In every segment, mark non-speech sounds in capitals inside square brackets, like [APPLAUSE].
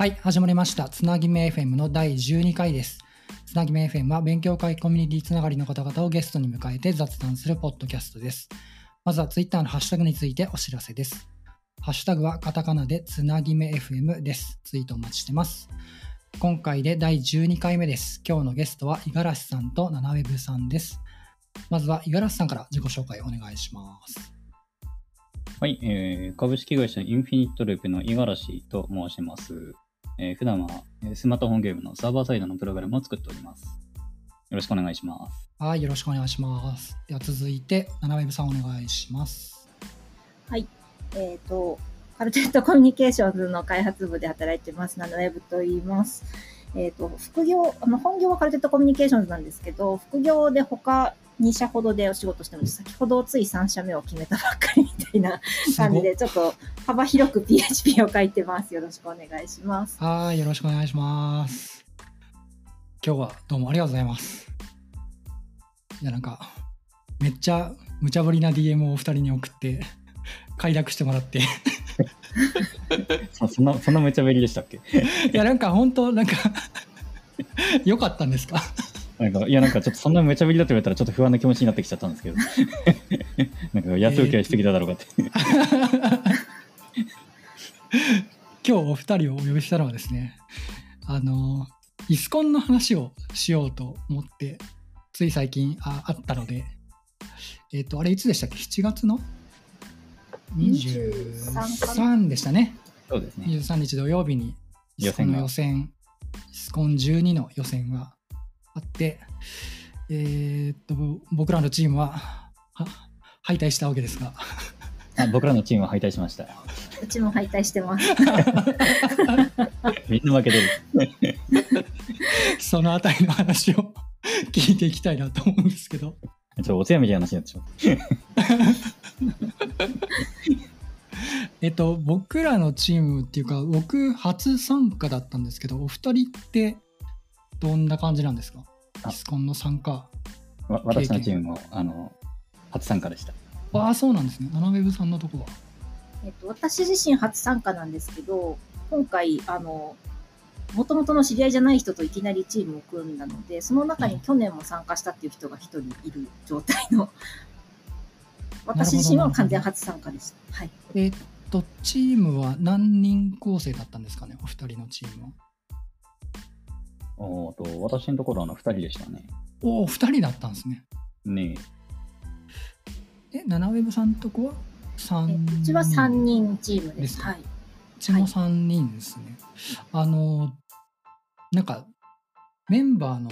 はい、始まりました。つなぎめ FM の第12回です。つなぎめ FM は勉強会コミュニティつながりの方々をゲストに迎えて雑談するポッドキャストです。まずは Twitter のハッシュタグについてお知らせです。ハッシュタグはカタカナでつなぎめ FM です。ツイートお待ちしてます。今回で第12回目です。今日のゲストは五十嵐さんとナナウェブさんです。まずは五十嵐さんから自己紹介お願いします。はい、えー株式会社インフィニットループの五十嵐と申します。えー普段はえースマートフォンゲームのサーバーサイドのプログラムを作っております。よろしくお願いします。はい、よろしくお願いします。では続いて、ナナウェブさんお願いします。はい。えっ、と、カルテットコミュニケーションズの開発部で働いてます、ナノウェブと言います。えっ、と、副業、あの、本業はカルテットコミュニケーションズなんですけど、副業で他2社ほどでお仕事してます。先ほどつい3社目を決めたばっかりみたいな感じで、ちょっと幅広く PHP を書いてます。よろしくお願いします。はい、よろしくお願いします。今日はどうもありがとうございます。いや、なんか、めっちゃ無茶ぶりな DM をお二人に送って、快諾してもらって、い [LAUGHS] そそんな、そんな無茶ぶりでしたっけ？や、なんか本当、なんか、良かったんですか？なんか、いや、なんかちょっとそんな無茶ぶりだと言われたらちょっと不安な気持ちになってきちゃったんですけど。[LAUGHS] なんか安請け合いしてきただろうかって。[LAUGHS] 今日お二人をお呼びしたのはですね、あの、イスコンの話をしようと思って、つい最近ああったので、えっ、と、あれいつでしたっけ ?7 月の？23でしたね。そうですね。23日土曜日にイスコンの予予選、イスコン12の予選があって、えーっと、僕らのチームはは敗退したわけですが、あ僕らのチームは敗退しました。うちも敗退してます。[LAUGHS] みんな負けてる。そのあたりの話を [LAUGHS] 聞いていきたいなと思うんですけど、ちょっとお通夜みたいな話になってしまった。[LAUGHS] えっと、僕らのチームっていうか、僕初参加だったんですけど、お二人ってどんな感じなんですか？あイスコンの参加。わ私のチームも、あの、初参加でした。ああ、そうなんですね。ナナウェブさんのとこは？えっと、私自身初参加なんですけど、今回、あの、もともとの知り合いじゃない人といきなりチームを組んだので、その中に去年も参加したっていう人が一人いる状態の、[LAUGHS] 私自身は完全初参加でした。はい。えっと、チームは何人構成だったんですかね、お二人のチームは。おーと私のところはあの2人でしたね。おお、二人だったんですね。ねえ、ナナウェブさんのとこは3え人。うちは3人チームで。ですすかはい。うちも3人ですね。あの、なんか、メンバーの、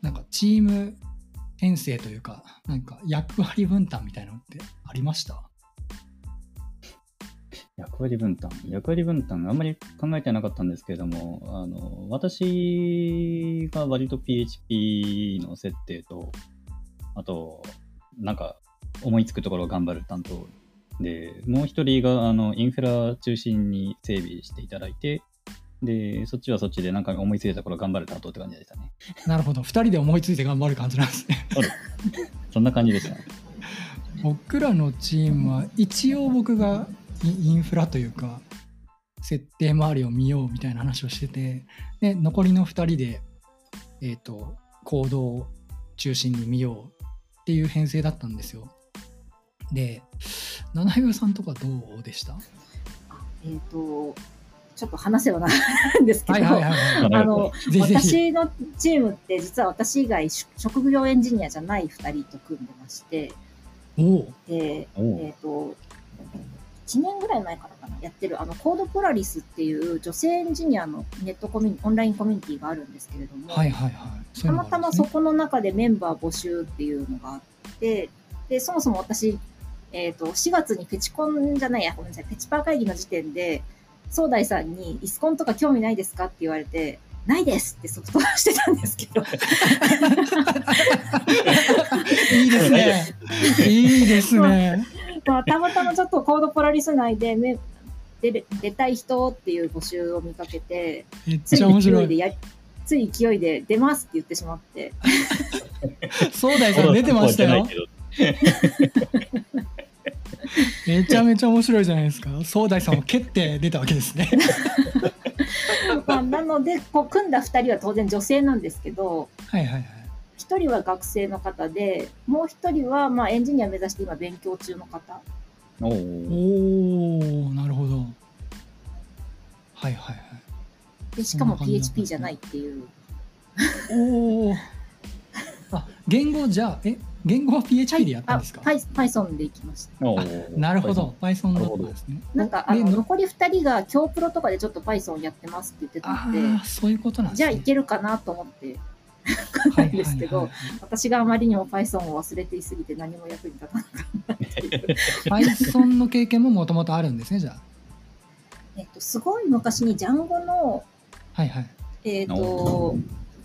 なんか、チーム編成というか、なんか、役割分担みたいなのってありました？役割分担。役割分担、あんまり考えてなかったんですけれども、あの、私が割と PHP の設定と、あと、なんか、思いつくところを頑張る担当で、もう一人が、あの、インフラ中心に整備していただいて、で、そっちはそっちでなんか思いついたところを頑張る担当って感じでしたね。なるほど。2人で思いついて頑張る感じなんですね。そうです。そんな感じでしたね。僕らのチームは、一応僕がイインフラというか、設定周りを見ようみたいな話をしてて、で、残りの2人で、えっ、と、行動を中心に見ようっていう編成だったんですよ。で、七代さんとかどうでした？えっ、と、ちょっと話せばなるんですけど、はいはいはいはい。あの。私のチームって実は私以外し職業エンジニアじゃない2人と組んでまして、おおで、えっ、と、1年ぐらい前からかな、やってる、あの、コードポラリスっていう女性エンジニアのネットコミュニオンラインコミュニティがあるんですけれども、はいはいはい。たまたまそこの中でメンバー募集っていうのがあって、で、そもそも私、えっ、と、4月にペチコンじゃないや、ごめんなさい、ペチパー会議の時点で、総大さんに、イスコンとか興味ないですかって言われて、ないですって即答してたんですけど、[LAUGHS] いいですね。いいですね。まあ、たまたまちょっとコードポラリス内でめ出れ出たい人っていう募集を見かけて、めっついちゃ面白い。勢いでや、つい勢いで出ますって言ってしまって、総大さん出てましたよ。めちゃめちゃ面白いじゃないですか。総大さんを蹴って出たわけですね。[LAUGHS] ので、こう組んだ2人は当然女性なんですけど、はいはいはい。1人は学生の方で、もう1人はまあエンジニア目指して今勉強中の方。おお。なるほど。はいはいはい。で、しかも PHP じゃないっていう。おお。あ、言語じゃあ、え、言語は PHP でやったんですか、あ Py- Python で行きました。なるほど。。Python だったんですね。なんか、あの、で残り2人が京プロとかでちょっと Python やってますって言ってたあんで、あ、そういうことなんですね。じゃあいけるかなと思って、はないんですけど、はい私があまりにも Python を忘れていすぎて何も役に立たなかったっていう。[LAUGHS] Python の経験ももともとあるんですね、じゃあ。えっと、すごい昔にジャンゴの、はいはい。えっ、と、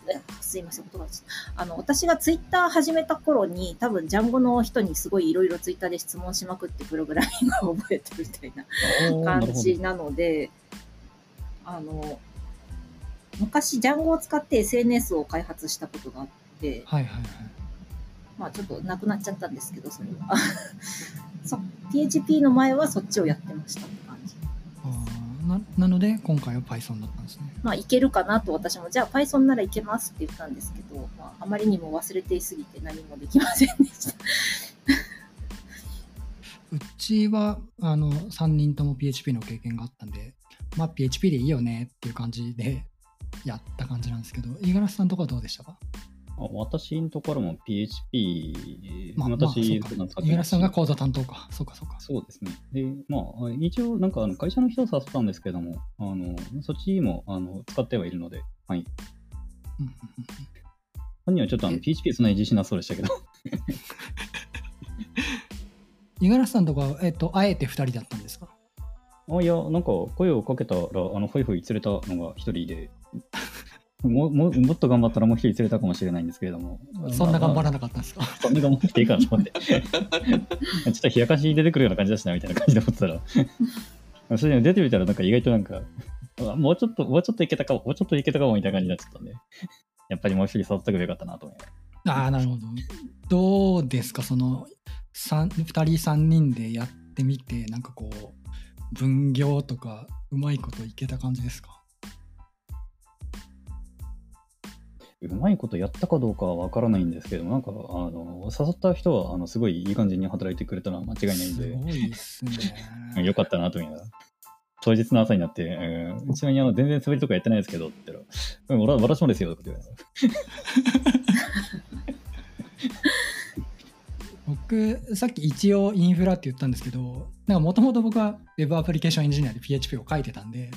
えすいません、言葉です。あの、私がツイッター始めた頃に、多分ジャンゴの人にすごいいろいろツイッターで質問しまくってプログラミングを覚えてるみたいな感じなので、あの、昔ジャンゴを使って SNS を開発したことがあって、はいはいはい。まあちょっとなくなっちゃったんですけど、それは。[LAUGHS] そ PHP の前はそっちをやってましたって感じ。ななので、今回は Python だったんですね。まあいけるかなと私も、じゃあ Python ならいけますって言ったんですけど、まああまりにも忘れていすぎて何もできませんでした。[LAUGHS] うちは、あの、3人とも PHP の経験があったんで、まあ PHP でいいよねっていう感じでやった感じなんですけど、五十嵐さんとかはどうでしたか？あ私のところも PHP、まあ、まあ、私、そうか普段使って五十嵐さんがコード担当か。そうかそうか。そうですね。で、まあ、一応、なんか、あの会社の人を誘ったんですけども、あの、そっちも、あの、使ってはいるので、はい。本人はちょっとあのえ？PHP そんなに自信なさそうでしたけど、[LAUGHS] 五十嵐さんとかは、えっと、あえて2人だったんですか？あ、いや、なんか、声をかけたら、あの、ホイホイ連れたのが一人で、もももっと頑張ったらもう一人連れたかもしれないんですけれども、そんな頑張ららなかったんですか？そんな頑張っていいかなと思って。[LAUGHS] ちょっと冷やかし出てくるような感じだしな、みたいな感じで思ってたら、[LAUGHS] それで出てみたら、なんか意外となんか、あもうちょっと、もうちょっといけたかも、もうちょっといけたかも、みたいな感じになっちゃったんで、やっぱりもう一人誘ったくばよかったなと思います。ああ、なるほど。どうですか？その、2人3人でやってみて、なんかこう、分業とか、うまいこといけた感じですか？うまいことやったかどうかはわからないんですけど、なんか、あの、誘った人は、あの、すごいいい感じに働いてくれたのは間違いないんで、すごいですね。[LAUGHS] よかったなと思いながら。当日の朝になって、うん、ちなみにあの全然滑りとかやってないですけどって言ったら、私もですよとか言われ [LAUGHS] 僕、さっき一応インフラって言ったんですけど、なんかもともと僕は Web アプリケーションエンジニアで PHP を書いてたんで、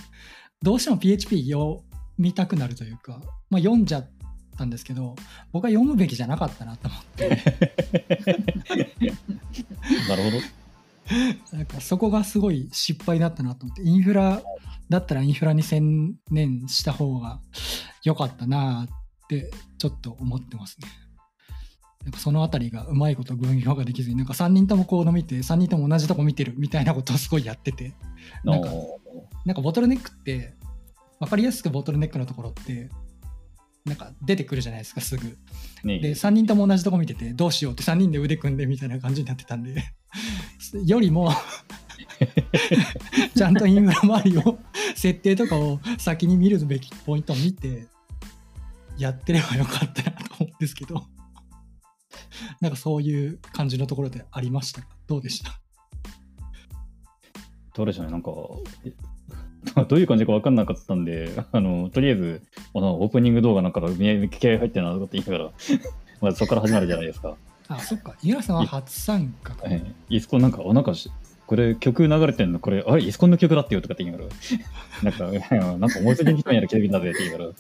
どうしても PHP 読みたくなるというか、まあ、読んじゃったんですけど、僕は読むべきじゃなかったなと思って、[LAUGHS] なるほど。なんかそこがすごい失敗だったなと思って、インフラだったらインフラに専念した方が良かったなってちょっと思ってますね。なんかそのあたりがうまいこと分業ができずに、なんか3人ともコード見て、3人とも同じとこ見てるみたいなことをすごいやってて、なんかおなんかボトルネックって、分かりやすくボトルネックのところって、なんか出てくるじゃないですか、すぐ。ーねで、3人とも同じとこ見てて、どうしようって3人で腕組んでみたいな感じになってたんで、[LAUGHS] よりも、[LAUGHS] ちゃんとインフラ周りを、設定とかを先に見るべきポイントを見て、やってればよかったなと思うんですけど、[LAUGHS] なんかそういう感じのところでありましたか？どうでした？どうでしょうね、なんか、え [LAUGHS] どういう感じか分かんなかったんで、あの、とりあえず、あのオープニング動画なんかが気合入ってるなとかって言いながら、[LAUGHS] まずそこから始まるじゃないですか。あ、そっか。井浦さんは初参加か。えイスコンなんか、あ、なんかし、これ曲流れてんの？これ、あれ、イスコンの曲だってよとかって言いながら、[LAUGHS] なんか、なんか思いつきに来たんやら気づきんだぜって言いながら、うん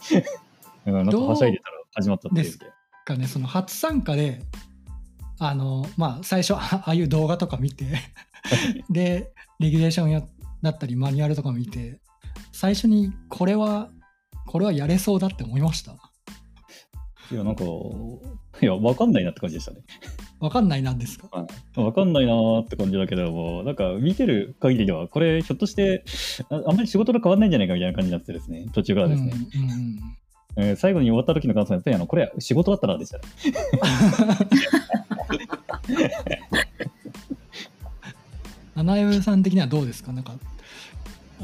なんかはしゃいでたら始まったっていうですかね、その初参加で、あの、まあ、最初、あああいう動画とか見て、で、レギュレーションやだったり、マニュアルとか見て、最初にこれは、これはやれそうだって思いました。いや、なんか、いや、わかんないなって感じでしたね。わかんないなんですか？わかんないなーって感じだけども、なんか見てる限りでは、これひょっとしてあ、あんまり仕事と変わんないんじゃないかみたいな感じになってですね、途中からですね。うんうんうんえー最後に終わった時の感想は、やっぱりあの、これ仕事だったなでしたね。[LAUGHS] 七重さん的にはどうですか？なんか、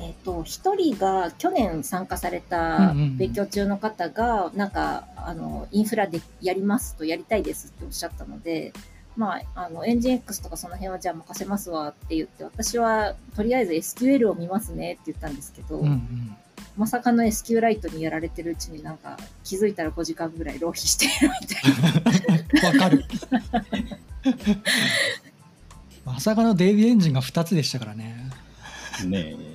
えっ、と、と、一人が去年参加されうんた勉強中の方が、なんか、あの、インフラでやりますと、やりたいですっておっしゃったので、まあ、あの、エンジン X とかその辺はじゃあ任せますわって言って、私はとりあえず SQL を見ますねって言ったんですけど、うんうん。まさかの SQ ライトにやられてるうちになんか気づいたら5時間ぐらい浪費しているみたいな。[LAUGHS] わかる。[LAUGHS] まさかのデイビーエンジンが2つでしたからね。ねい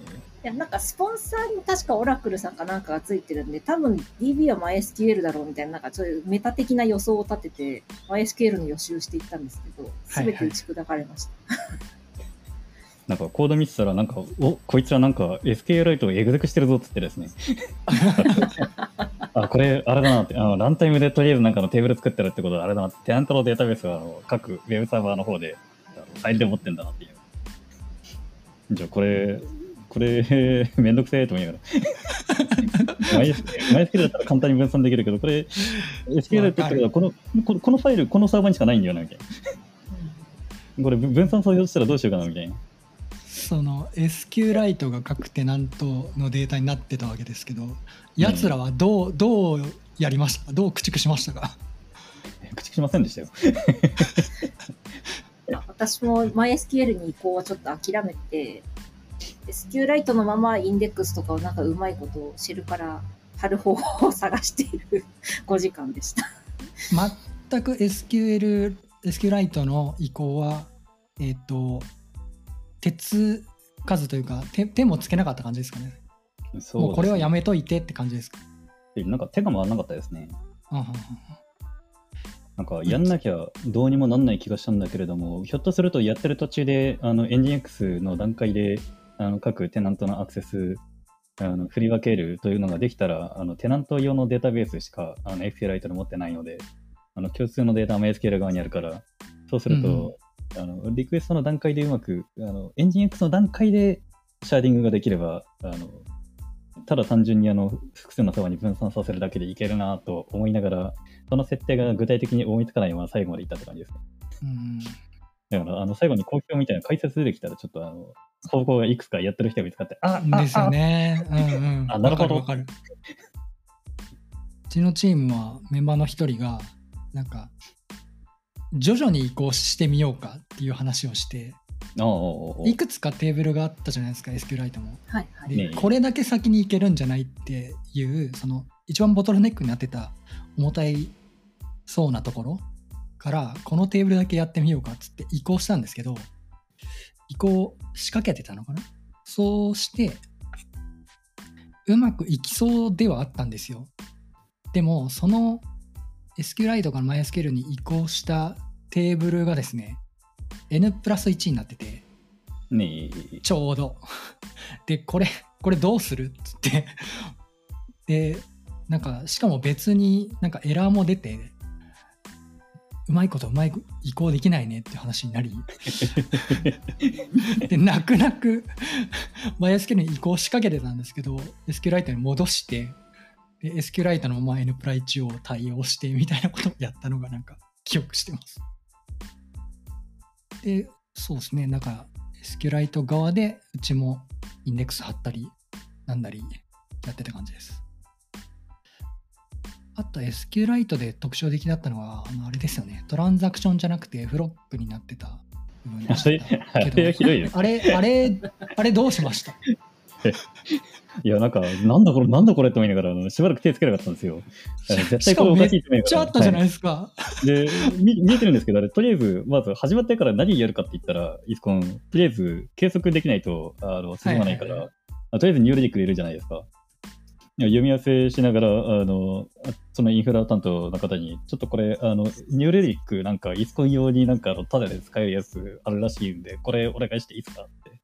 やなんかスポンサーに確かオラクルさんかなんかがついてるんで、多分 DB は MySQL だろうみたいな、なんかそういうメタ的な予想を立てて、MySQL の予習していったんですけど、すべて打ち砕かれました。[LAUGHS] なんかコード見てたら、なんか、おこいつらなんか SQLite をエグゼクしてるぞっつってですね。[LAUGHS] あ、これ、あれだなって、あのランタイムでとりあえずなんかのテーブル作ってるってことはあれだなって、テナントのデータベースはあの各ウェブサーバーの方でファイルで持ってんだなっていう。じゃあこれ、これ、めんどくせえと思いながら。[LAUGHS] MySQL だったら簡単に分散できるけど、これ、SQL って言ったけど、この、このこのファイル、このサーバーにしかないんだよな、みたいな。これ、分散させようとしたらどうしようかな、みたいな。その SQLite が各テナントのデータになってたわけですけど、やつらはどう、どうやりました？かどう駆逐しましたか？口しませんでしたよ。[LAUGHS] あ私も MySQL に移行はちょっと諦めて、SQ ライトのままインデックスとかをなんかうまいことを知るから貼る方法を探している [LAUGHS] 5時間でした。全く SQL、SQLite の移行は、えっ、と、鉄数というか手、手もつけなかった感じですかね。そうもうこれはやめめといてって感じですか。なんか手が回らなかったですね。なんかやんなきゃどうにもなんない気がしたんだけれども、ひょっとするとやってる途中で、あの、エンジン X の段階で、あの、各テナントのアクセス、あの、振り分けるというのができたら、あの、テナント用のデータベースしか、あの、SQLite で持ってないので、あの、共通のデータは MySQL 側にあるから、そうすると、あの、リクエストの段階でうまく、あの、エンジン X の段階でシャーディングができれば、あの、ただ単純にあの複数のサーバーに分散させるだけでいけるなと思いながら、その設定が具体的に思いつかないまま最後までいったって感じですね。うんだから、あの最後に講評みたいな解説出てきたら、ちょっとあの方向がいくつかやってる人が見つかって、あうんですよね。うんうん。あなるほどわかるわかる。うちのチームはメンバーの一人が、なんか、徐々に移行してみようかっていう話をして、いくつかテーブルがあったじゃないですか、SQLite も。はいはい。で、ねこれだけ先に行けるんじゃないっていう、その、一番ボトルネックになってた重たいそうなところから、このテーブルだけやってみようかっつって移行したんですけど、移行仕掛けてたのかな？そうして、うまくいきそうではあったんですよ。でも、その SQLite から MySQL に移行したテーブルがですね、N プラス1になってて、ねえちょうど。[LAUGHS] で、これ、これどうする？っつって。で、なんか、しかも別になんかエラーも出て、うまいことうまい移行できないねって話になり、で、泣く泣く MySQL に移行しかけてたんですけど、SQLite に戻して、で SQLite のまま N プラ1を対応してみたいなことをやったのがなんか記憶してます。で、そうですね、なんか SQLite 側でうちもインデックス貼ったりなんだりやってた感じです。あと SQLite で特徴的だったのは、あのあれですよね、トランザクションじゃなくてフロックになってた。部分であれ？したあれ。あれ、あれ、あれどうしました？いや、なんか、なんだこれ、なんだこれって思いながら、しばらく手つけなかったんですよ。絶対これおかしいってめっちゃあったじゃないはですか。で見、見えてるんですけど、あれ、とりあえず、まず始まってから何やるかって言ったら、イスコン、とりあえず計測できないとあの進まないから、はいはいあとりあえずニューレディック入れるじゃないですか。読み合わせしながら、あの、あそのインフラ担当の方に、ちょっとこれ、あの、ニューレディックなんか、イスコン用になんか、あの、タダで使えるやつあるらしいんで、これお願いしていいですかって。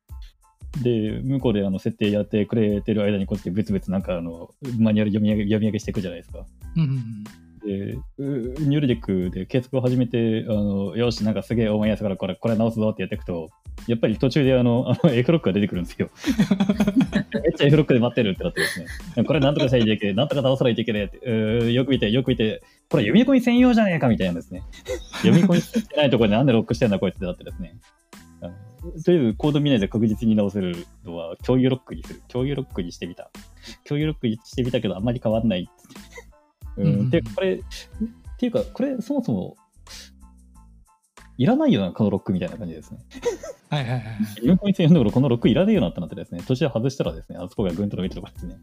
で、向こうであの設定やってくれてる間にこうやって別々なんかあのマニュアル読み上げ読み上げしていくじゃないですか。うんうんうんで、うニューレディックで計測を始めて、あのよし、なんかすげえ思いやすからこれ、これ直すぞってやっていくと、やっぱり途中であの、[LAUGHS] あの F ロックが出てくるんですよ。[LAUGHS] めっちゃ F ロックで待ってるってなってですね。これなんとかしないといけない、なんとか直さないといけないって、よく見て、よく見て、これ読み込み専用じゃねえかみたいなんですね。[LAUGHS] 読み込みしてないところでなんでロックしてんだこいつってなってですね。とりあえずコード見ないで確実に直せるのは共有ロックにする。共有ロックにしてみた。共有ロックにしてみたけどあんまり変わんない。うんで、これ、っていうか、これそもそも、いらないよな、このロックみたいな感じですね。はいはいはい。読み込み線読んこのロックいらねえよなってなってですね、途中で外したらですね、あそこがぐんと伸びてるからですね。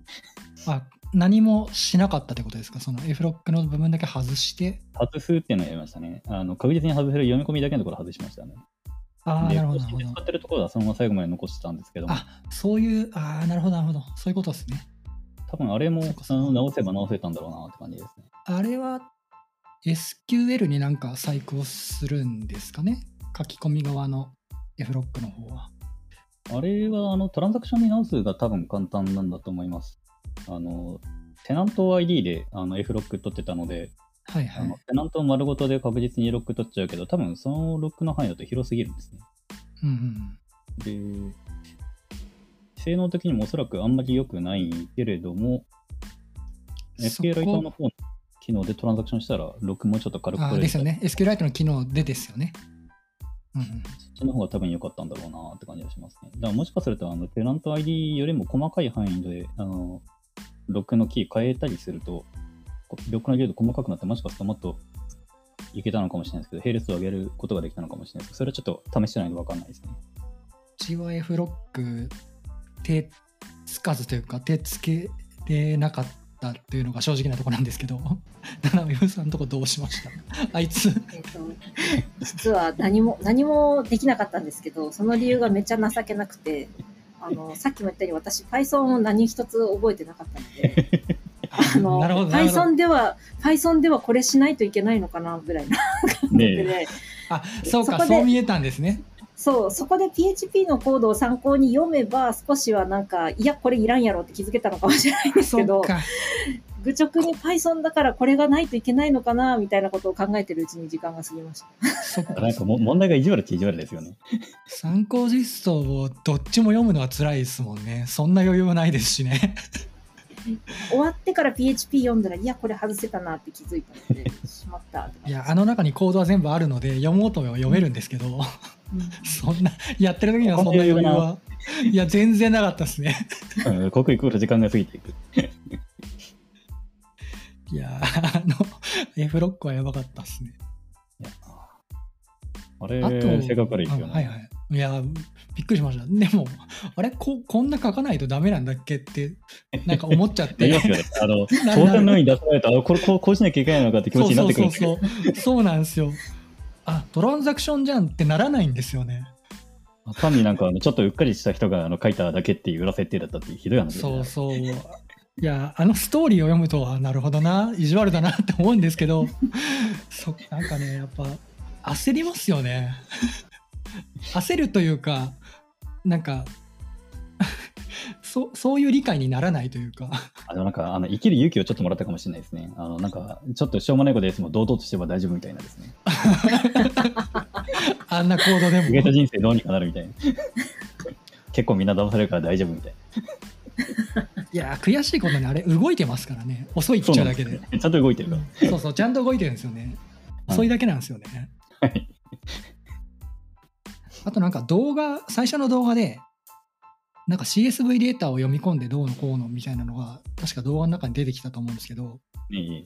あ、何もしなかったってことですか？その F ロックの部分だけ外して？外すっていうのをやりましたね。あの確実に外せる読み込みだけのところ外しましたね。ああ、で、なるほど、使。ってるところはそのまま最後まで残してたんですけども、あ、そういう、ああ、なるほど、なるほど。そういうことですね。多分あれも直せば直せたんだろうなって感じですね。あれは SQL になんか細工をするんですかね？書き込み側の F ロックの方は。あれはあのトランザクションに直すが多分簡単なんだと思います。あのテナント ID であの F ロック取ってたので、はいはいあの。テナント丸ごとで確実にロック取っちゃうけど、多分そのロックの範囲だと広すぎるんですね。うんうん。で、性能的にもおそらくあんまり良くないけれども、SQLite の方の機能でトランザクションしたら、ロックもうちょっと軽く取れるですよね。SQLite の機能でですよね。うんうん。そっちの方が多分良かったんだろうなって感じがしますね。だからもしかすると、あのテナント ID よりも細かい範囲で、あのロックのキー変えたりすると、こロックの量度細かくなって、もしかするともっといけたのかもしれないですけど、並列を上げることができたのかもしれないですけど、それはちょっと試してないので分かんないですね。うちは F ロック手つかずというか手つけれなかったっていうのが正直なところなんですけど、[LAUGHS] 七海さんのとこどうしました？[LAUGHS] あいつ、えっと、実は何も、何もできなかったんですけど、その理由がめっちゃ情けなくて、あの、さっきも言ったように私 Python を何一つ覚えてなかったので、[LAUGHS] あの、Python では、Python ではこれしないといけないのかなぐらいな感ねじで、あそうか、そう見えたんですね。そう、そこで PHP のコードを参考に読めば、少しはなんか、いや、これいらんやろって気づけたのかもしれないんですけど。愚直に Python だからこれがないといけないのかな、みたいなことを考えてるうちに時間が過ぎました。そっかなんかも問題が意地悪っちゃ意地悪ですよね。参考実装をどっちも読むのは辛いですもんね。そんな余裕はないですしね。終わってから PHP 読んだら、いや、これ外せたなって気づいたので、しまったいや、あの中にコードは全部あるので、読もうとは読めるんですけど、うん [LAUGHS] そんな、やってる時にはそんな余裕は、いや、全然なかったですね。うん刻一刻と時間が過ぎていく。[LAUGHS] いや、あの、F ロックはやばかったですね。あれ、性格悪いですよね。あはいはい。いや、びっくりしました。でも、あれこ、こんな書かないとダメなんだっけって、なんか思っちゃって。なりますよね。あの、[LAUGHS] な当然のように出されたら、あこれこうこうしなきゃいけないのかって気持ちになってくるんですそうそうそう。そうなんですよ。あ、トランザクションじゃんってならないんですよね。単になんかあのちょっとうっかりした人があの書いただけっていう裏設定だったっていうひどい話そうそう。いや、あのストーリーを読むと、あなるほどな、意地悪だなって思うんですけど、[LAUGHS] そなんかね、やっぱ、焦りますよね。焦るというか、なんか、そそういう理解にならないというか、[LAUGHS] あでもなんかあの生きる勇気をちょっともらったかもしれないですね。あのなんかちょっとしょうもないことですも堂々としてれば大丈夫みたいなですね。[LAUGHS] あんな行動で逃げたも。人生どうにかなるみたいな。結構みんな騙されるから大丈夫みたい [LAUGHS] いや、悔しいことにあれ、動いてますからね、遅いっちゃうだけで。ね。ちゃんと動いてるから。そうそう、ちゃんと動いてるんですよね。はい遅いだけなんですよね。はいあとなんか動画、最初の動画で、なんか CSV データを読み込んでどうのこうのみたいなのが、確か動画の中に出てきたと思うんですけど、ね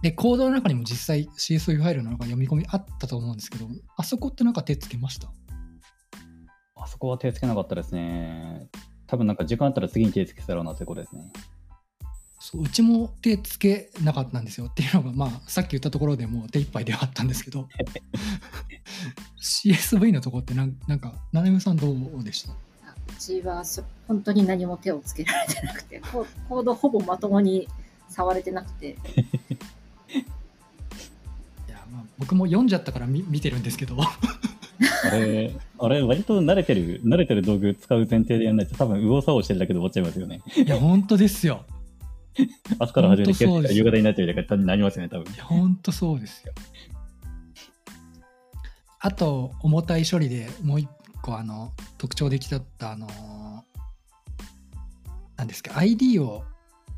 で、コードの中にも実際 CSV ファイルの中に読み込みあったと思うんですけど、あそこってなんか手つけました？あそこは手つけなかったですね。多分なんか時間あったら次に手つけたろうなということですね。そううちも手つけなかったんですよっていうのが、まあ、さっき言ったところでもう手一杯ではあったんですけど。[LAUGHS] CSV のとこってなんなんか七海さんどうでした？うちはそ本当に何も手をつけられてなくて、ココードほぼまともに触れてなくて、[LAUGHS] いや、まあ、僕も読んじゃったから見見てるんですけどあれ、あれ割と慣れてる、慣れてる道具使う前提でやらないと多分右往左往してるだけで終わっちゃいますよね。いや本当ですよ朝から始めて夕方になってるだけになりますよね、多分い。や本当そうですよあと重たい処理でもう一個あの特徴できたったあのなんですか ID を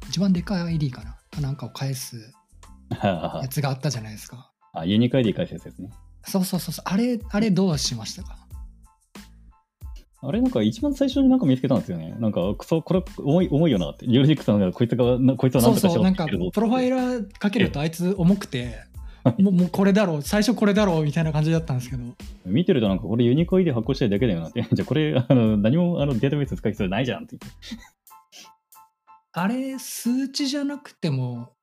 一番でかい ID かなかなんかを返す [LAUGHS] やつがあったじゃないですかあ、ユニーク ID 返すやつですね。そうそうそうそうあれあれどうしましたか？あれなんか一番最初になんか見つけたんですよね。なんか、くそ、これ重い、重いよなって。ユーロジックさんがこいつが、なこいつはなそうそう、んとかしろなんかって言ってるぞ、プロファイラーかけるとあいつ重くて、もうもうこれだろう、最初これだろうみたいな感じだったんですけど、見てるとなんかこれユニコイで発行したいだけだよなって。[LAUGHS] じゃあこれ、あの、何もあのデータベース使う必要ないじゃんって言って。あれ、数値じゃなくても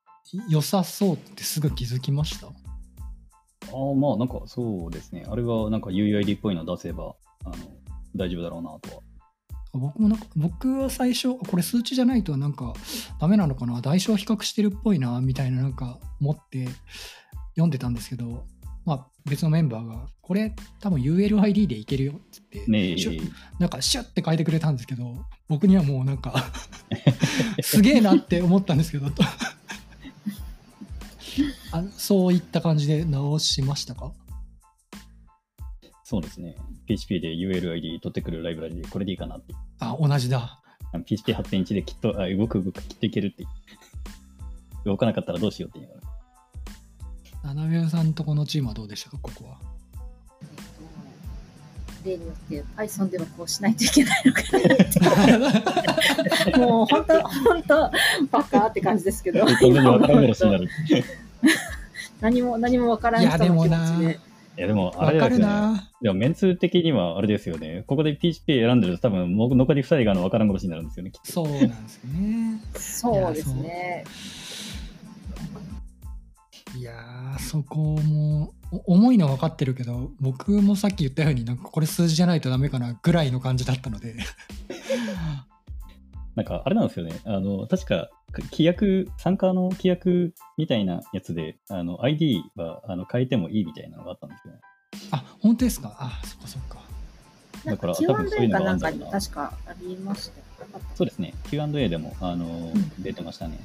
良さそうってすぐ気づきました？ああ、まあなんかそうですね。あれがなんか UUID っぽいの出せば、あの、大丈夫だろうなとは。僕もなんか僕は最初これ数値じゃないとなんかダメなのかな？代償比較してるっぽいなみたいななんか思って読んでたんですけど、まあ、別のメンバーがこれ多分 ULID でいけるよっつってねなんかシュッて書いてくれたんですけど僕にはもうなんか [LAUGHS] すげえなって思ったんですけどあそういった感じで直しましたか？そうですね。PHP で ULID 取ってくるライブラリでこれでいいかなって。あ同じだ PHP8.1 できっとあ動く動くきっといけるって。動かなかったらどうしようって言いながら。七秒さんとこのチームはどうでしたか？ここは。例によって Python ではこうしないといけないのかなって。[LAUGHS] もう本当本当バカって感じですけど。何も何もわからんいや人の気持で。もな。ちでいやでも、あれですよね。な。でも、メンツ的にはあれですよね。ここで PHP 選んでると多分、もう残り2人があの分からん殺しになるんですよね。きっと。そうなんですよね。そうですねいやーそこもお重いのは分かってるけど僕もさっき言ったようになんかこれ数字じゃないとダメかなぐらいの感じだったので [LAUGHS] なんか、あれなんですよね。あの、確か、規約、参加の規約みたいなやつで、あの、ID はあの変えてもいいみたいなのがあったんですよね。あ本当ですか？あそっかそっかなんかだから多分そういうのがあかなんんだろうなかに確かありましたよなかったそうですね。Q&A でも、あの、ん出てましたね。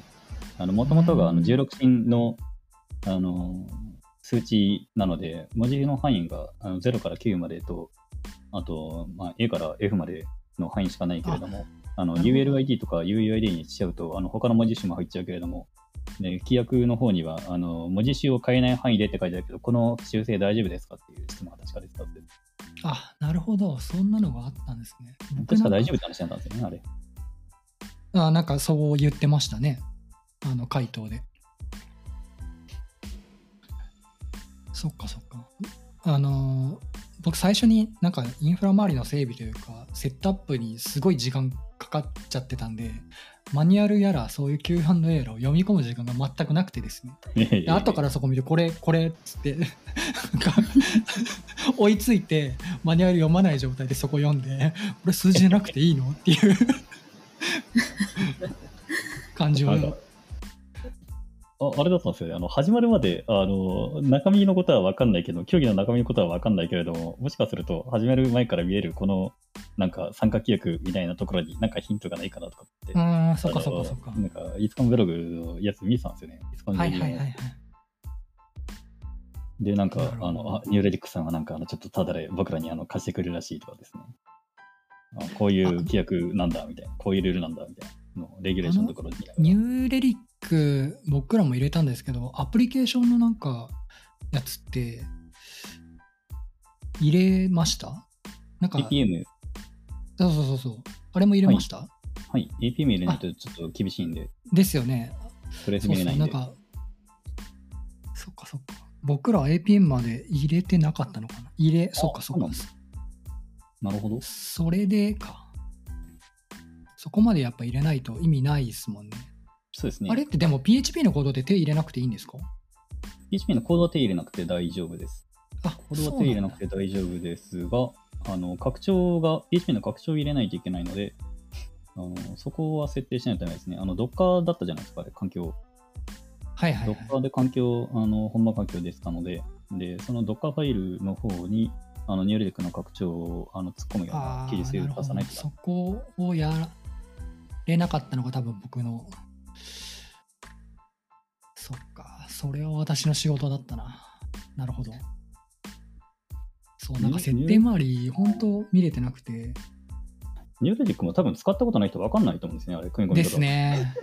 あの、もともとがあのうん16進の、あの、数値なので、文字の範囲があの0から9までと、あと、まあ、A から F までの範囲しかないけれども、あの、ULID とか UUID にしちゃうと、あの、他の文字種も入っちゃうけれども、で、規約の方には、あの、文字種を変えない範囲でって書いてあるけど、この修正大丈夫ですかっていう質問が確か出てたんで、あなるほど。そんなのがあったんですね。僕確か大丈夫って話だったんですよね、あれ。あなんかそう言ってましたね。あの回答でそっかそっか。あのー僕最初になんかインフラ周りの整備というかセットアップにすごい時間かかっちゃってたんでマニュアルやらそういう Q&A やらを読み込む時間が全くなくてですね。で後からそこ見てこれこれっつって追いついてマニュアル読まない状態でそこ読んでこれ数字じゃなくていいの？っていう。[LAUGHS] 感じをああれだったんですよね。あの、始まるまで、あの、中身のことは分かんないけど、競技の中身のことは分かんないけれども、もしかすると、始める前から見える、この、なんか、参加規約みたいなところに、なんかヒントがないかなとかって。うーんそっかそっかそっかなんか、イスコンブログのやつ見てたんですよね。イスコンはいのはいはいはいで、なんかあの、あニューレディックさんはなんか、あの、ちょっとただで僕らにあの貸してくれるらしいとかですね。あこういう規約なんだ、みたいな。こういうルールなんだ、みたいなのをレギュレーションのところに。ニューレリック僕らも入れたんですけどアプリケーションのなんかやつって入れました？なんか APM、そうそうそうそう。あれも入れました、はい、APM 入れないとちょっと厳しいんで、ですよね。とりあえずそう見れないんで。そうなんかそっかそっか。僕ら APM まで入れてなかったのかな。入れそっかそっか。なるほど。それでか。そこまでやっぱ入れないと意味ないですもんねそうですね。あれってでも PHP のコードで手入れなくていいんですか？PHP のコードは手入れなくて大丈夫です。あコードは手入れなくて大丈夫ですが、あの拡張が、PHP の拡張を入れないといけないので、あのそこは設定しないとダメですね。あの Docker だったじゃないですか、あれ、環境。はいはい、はい、Docker で環境、あの本番環境でしたので、で、その Docker ファイルの方に、あのニューレデクの拡張をあの突っ込むようなあ記述を出さないとダそこをやれなかったのが多分僕のそっか。それは私の仕事だったな。なるほど。そうなんか設定周り本当見れてなくて。ニューレディックも多分使ったことない人分かんないと思うんですね、あれ、組み込み方ですね。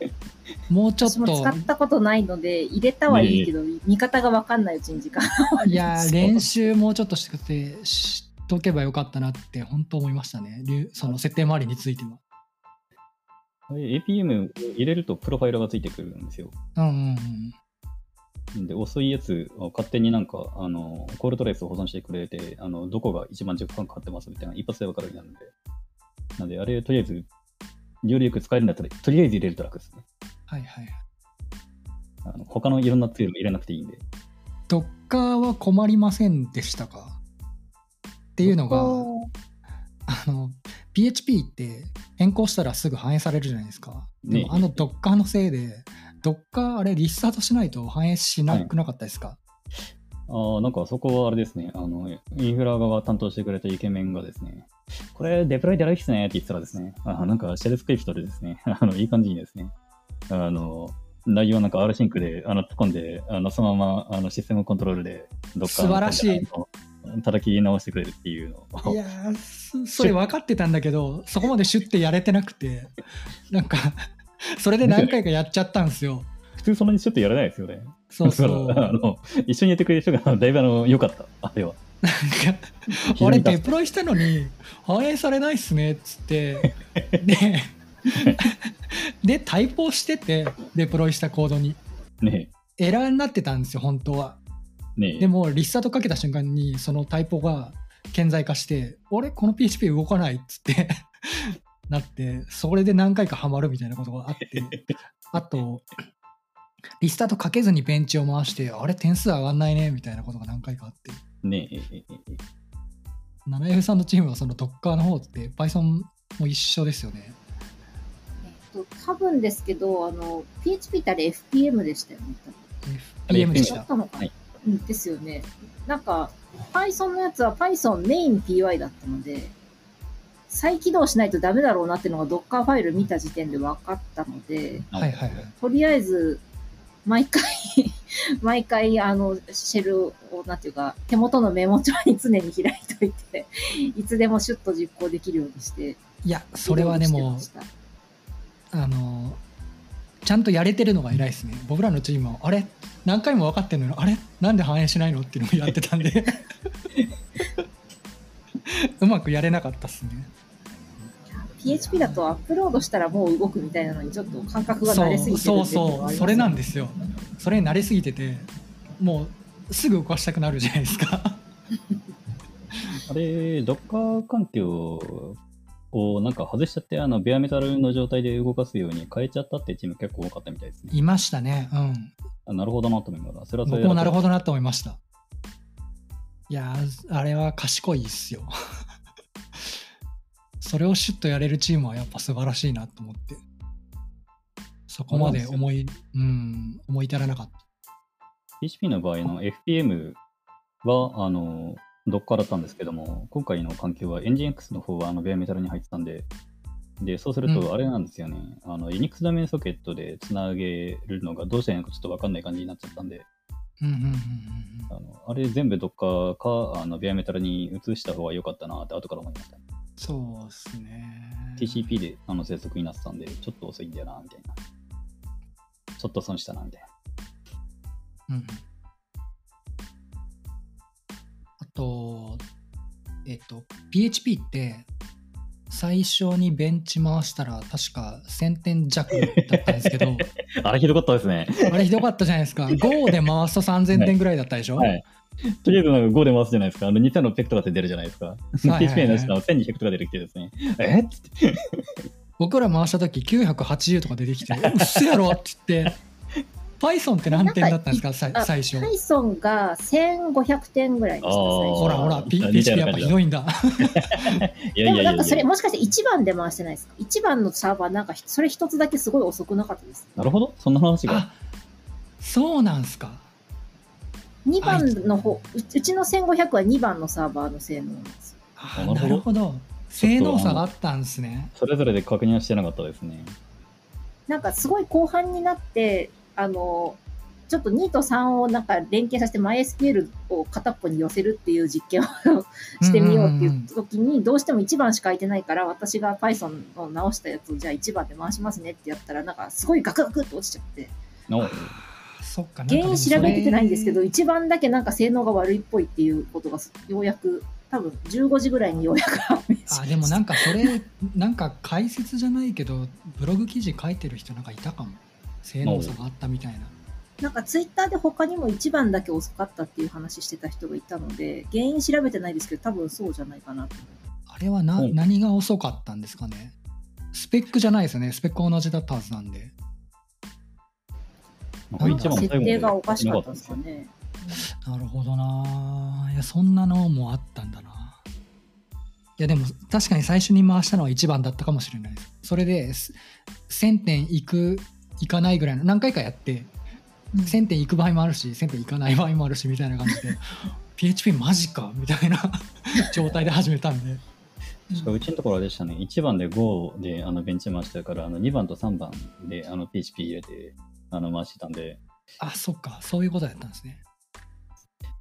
[LAUGHS] もうちょっ私もと使ったことないので入れたはいいけど、見方が分かんないうちに時間いや練習もうちょっとしてくてしっとけばよかったなって本当思いましたね。流その設定周りについては。APM 入れるとプロファイルがついてくるんですよ。うんうんうん。で、遅いやつを勝手になんか、あの、コールトレースを保存してくれて、あの、どこが一番時間かかってますみたいな一発でわかるようになるんで。なんで、あれ、とりあえず、よりよく使えるんだったら、とりあえず入れると楽ですね。はいはい。あの他のいろんなツール入れなくていいんで。Docker は困りませんでしたか？っていうのが、あの、PHP って変更したらすぐ反映されるじゃないですか。でねもあの Docker のせいで、Docker あれリスタートしないと反映しなくなかったですか、ああ、なんかそこはあれですね、あの、インフラ側担当してくれたイケメンがですね、これデプロイでやるっすねって言ってたらですね、あなんかシェルスクリプトでですね、[LAUGHS] あの、いい感じにですね、あの、内容なんか R シンクであの突っ込んで、あのそのままあのシステムコントロールでどっか素晴らしい叩き直してくれるっていうのをいやーそそれ分かってたんだけど、そこまでシュッてやれてなくて、なんか、それで何回かやっちゃったんですよ。普通そんなにちょっとやらないですよね。そうそう。あの一緒にやってくれる人がだいぶあの良かった、あれは。なんか、[LAUGHS] 俺デプロイしたのに反映されないっすねっつって、で、[LAUGHS] で、タイプをしてて、デプロイしたコードに。ねエラーになってたんですよ、本当は。え、ねえ。でも、リスタートかけた瞬間に、そのタイプが顕在化して、俺、この PHP 動かないっつって [LAUGHS] なって、それで何回かハマるみたいなことがあって、[LAUGHS] あと、リスタートかけずにベンチを回して、あれ、点数上がんないねみたいなことが何回かあって、ねえ、ええええ 7F さんのチームはその Docker の方って Python も一緒ですよね。えっと、多分ですけど、あの、PHP ってあれ FPM でしたよね。FPM でし違た。ったのかな、はいうん、ですよね。なんか、Python のやつは Python メイン PY だったので、再起動しないとダメだろうなっていうのが Docker ファイル見た時点で分かったので、はいはいはい。とりあえず、毎回、[LAUGHS] 毎回、あの、シェルを、なんていうか、手元のメモ帳に常に開いといて、いつでもシュッと実行できるようにして、いや、それはでもあの、ちゃんとやれてるのが偉いですね。僕らのチームは、あれ？何回も分かってるのに、あれ？なんで反映しないのっていうのをやってたんで、[LAUGHS] うまくやれなかったっすね。PHP だとアップロードしたらもう動くみたいなのにちょっと感覚が慣れすぎてるそうそうそれなんですよ。それに慣れすぎてて、もうすぐ動かしたくなるじゃないですか。[LAUGHS] あれ、Docker 環境をなんか外しちゃって、あの、ベアメタルの状態で動かすように変えちゃったっていうチーム結構多かったみたいですね。いましたね。うん。あなるほどなと思いながら、それはそれ僕もなるど。ほどなと思いました。いやー、あれは賢いっすよ。[LAUGHS] それをシュッとやれるチームはやっぱ素晴らしいなと思って。そこまで思い、うん、思い至らなかった。PHP の場合の FPM は、あの、Docker だったんですけども、今回の環境は NGX の方はあのベアメタルに入ってたんで、で、そうするうんとあれなんですよね、あの、Unix ダメンソケットでつなげるのがどうしたらいいのかちょっとわかんない感じになっちゃったんで、うんうんうんうんあのあれ全部 Docker か、あの、ベアメタルに移した方が良かったなって後から思いました。そうですね。TCP であの接続になってたんで、ちょっと遅いんだよな、みたいな。ちょっと損したな、みたいな。うんえっと、PHP って最初にベンチ回したら確か1000点弱だったんですけど、[LAUGHS] あれひどかったですね。あれひどかったじゃないですか。Go で回すと3000点ぐらいだったでしょ、はい。とりあえずなんか5で回すじゃないですか。あの2600とかって出るじゃないですか。はいはい PHP の下の1200とか出てきてですね。え？っ。僕ら回した時980とか出てきて、うっせやろって言って、Python って何点だったんですか、最初。Python が1500点ぐらいでした、ほらほら、PHP やっぱひどいんだ。[LAUGHS] でもなんかそれ。もしかして1番で回してないですか ?1 番のサーバーなんかそれ一つだけすごい遅くなかったです。なるほど。そんな話が。あそうなんすか。2番の方、ううちの1500は2番のサーバーの性能なんですよ。あなるほどなるほど。性能差があったんですね。それぞれで確認はしてなかったですね。なんかすごい後半になって、あの、ちょっと2と3をなんか連携させて MySQL を片っぽに寄せるっていう実験をしてみようっていう時に、どうしても1番しか空いてないから、私が Python を直したやつをじゃあ1番で回しますねってやったら、なんかすごいガクガクって落ちちゃって、のそっか。原因調べててないんですけど、なんか1番だけなんか性能が悪いっぽいっていうことがようやく多分15時ぐらいにようやくあでもなんかそれなんか解説じゃないけどブログ記事書いてる人なんかいたかも性能差があったみたいな。なんかツイッターで他にも1番だけ遅かったっていう話してた人がいたので原因調べてないですけど多分そうじゃないかなとあれはな、うん。何が遅かったんですかね？スペックじゃないですよね。スペックは同じだったはずなんで。なんか設定がおかしかったんですかよね。なるほどな。いやそんなのもあったんだな。いやでも確かに最初に回したのは1番だったかもしれないです。それです1000点いくいかないぐらいの何回かやって1000点いく場合もあるし1000点いかない場合もあるしみたいな感じで [LAUGHS] PHP マジかみたいな [LAUGHS] 状態で始めたんで。確かうちのところでしたね、1番で5であのベンチ回してたから、あの2番と3番であの PHP 入れてあの回してたんで、あそっか。そういうことやったんですね。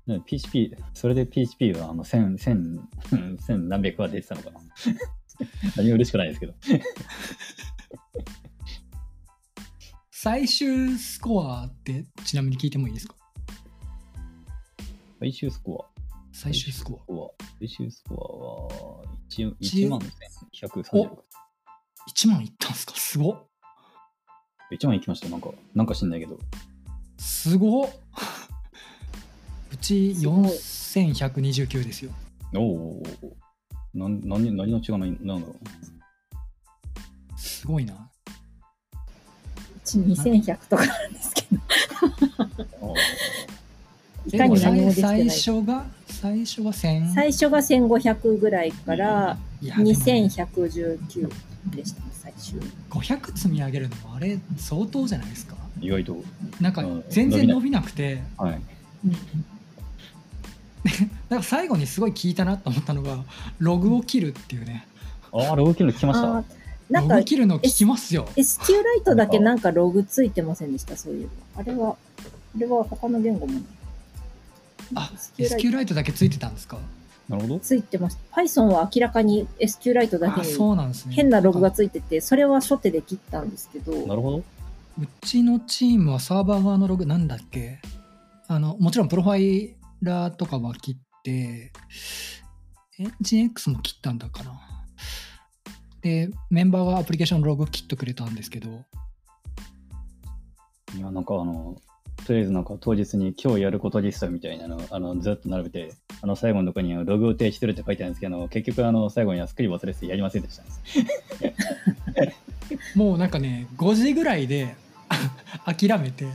ね PHP、それで PHP はあの1000、1000、1000何百は出てたのかな。[LAUGHS] 何も嬉しくないですけど。最終スコアってちなみに聞いてもいいですか？最終スコア。最終スコアア。最終スコアは 1, 一1万1136。1万いったんすか？すごっ1万いきました、なんか、なんか知んないけど。すごっうちすごい4129ですよおお。なん何何の違いないなんだろすごいなうち2100とかなんですけど、[LAUGHS] う。いかに何もできてない。最初が最初が1000最初が1500ぐらいからいやでもね2119でしたね、最終。500積み上げるのもあれ相当じゃないですか？意外と。なんかうん全然伸びなくてはい。[LAUGHS] なんか最後にすごい効いたなと思ったのがログを切るっていうねああ、ログキル来ました。なんかログ切るの効きますよ。SQ ライトだけなんかログついてませんでした、そういうの。あれは、あれは他の言語も。あ SQ ライト。SQ ライトだけついてたんですか？なるほど。ついてました。Python は明らかに SQ ライトだけあにそうなんですね。変なログがついてて、それは初手で切ったんですけど、なるほど。うちのチームはサーバー側のログなんだっけ？あのもちろんプロファイラーとかは切ってエンジン X も切ったんだかな？でメンバーがアプリケーションのログ切ってくれたんですけど。いや、なんかあの、とりあえずなんか当日に今日やることリストみたいなのあのずっと並べて、あの最後のところにログを停止するって書いてあるんですけど、結局あの最後にはスクリーン忘れててやりませんでした、[LAUGHS] もうなんかね5時ぐらいで [LAUGHS] 諦めて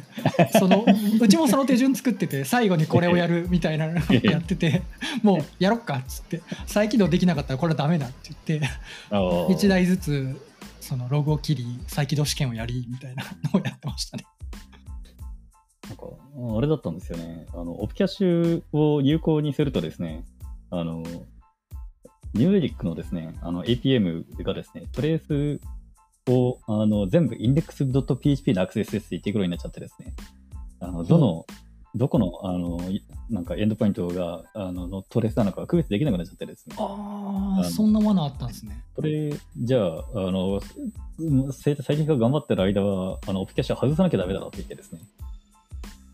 そのうちもその手順作ってて最後にこれをやるみたいなのをやっててもうやろっかっつって再起動できなかったらこれはダメだって言ってあー1台ずつそのログを切り再起動試験をやりみたいなのをやってましたね。なんか、あれだったんですよね。あの、オプキャッシュを有効にするとですね、あの、ニューレリックのですね、あの APM がですね、トレースをあの全部 index.php のアクセスですって言ってくるようになっちゃってですね、あのどの、どこの、あの、いなんかエンドポイントが、あの、のトレースなのか区別できなくなっちゃってですね。ああそんな罠あったんですね。これ、じゃあ、あの、うん最最適化頑張ってる間は、あの、オプキャッシュを外さなきゃダメだろって言ってですね。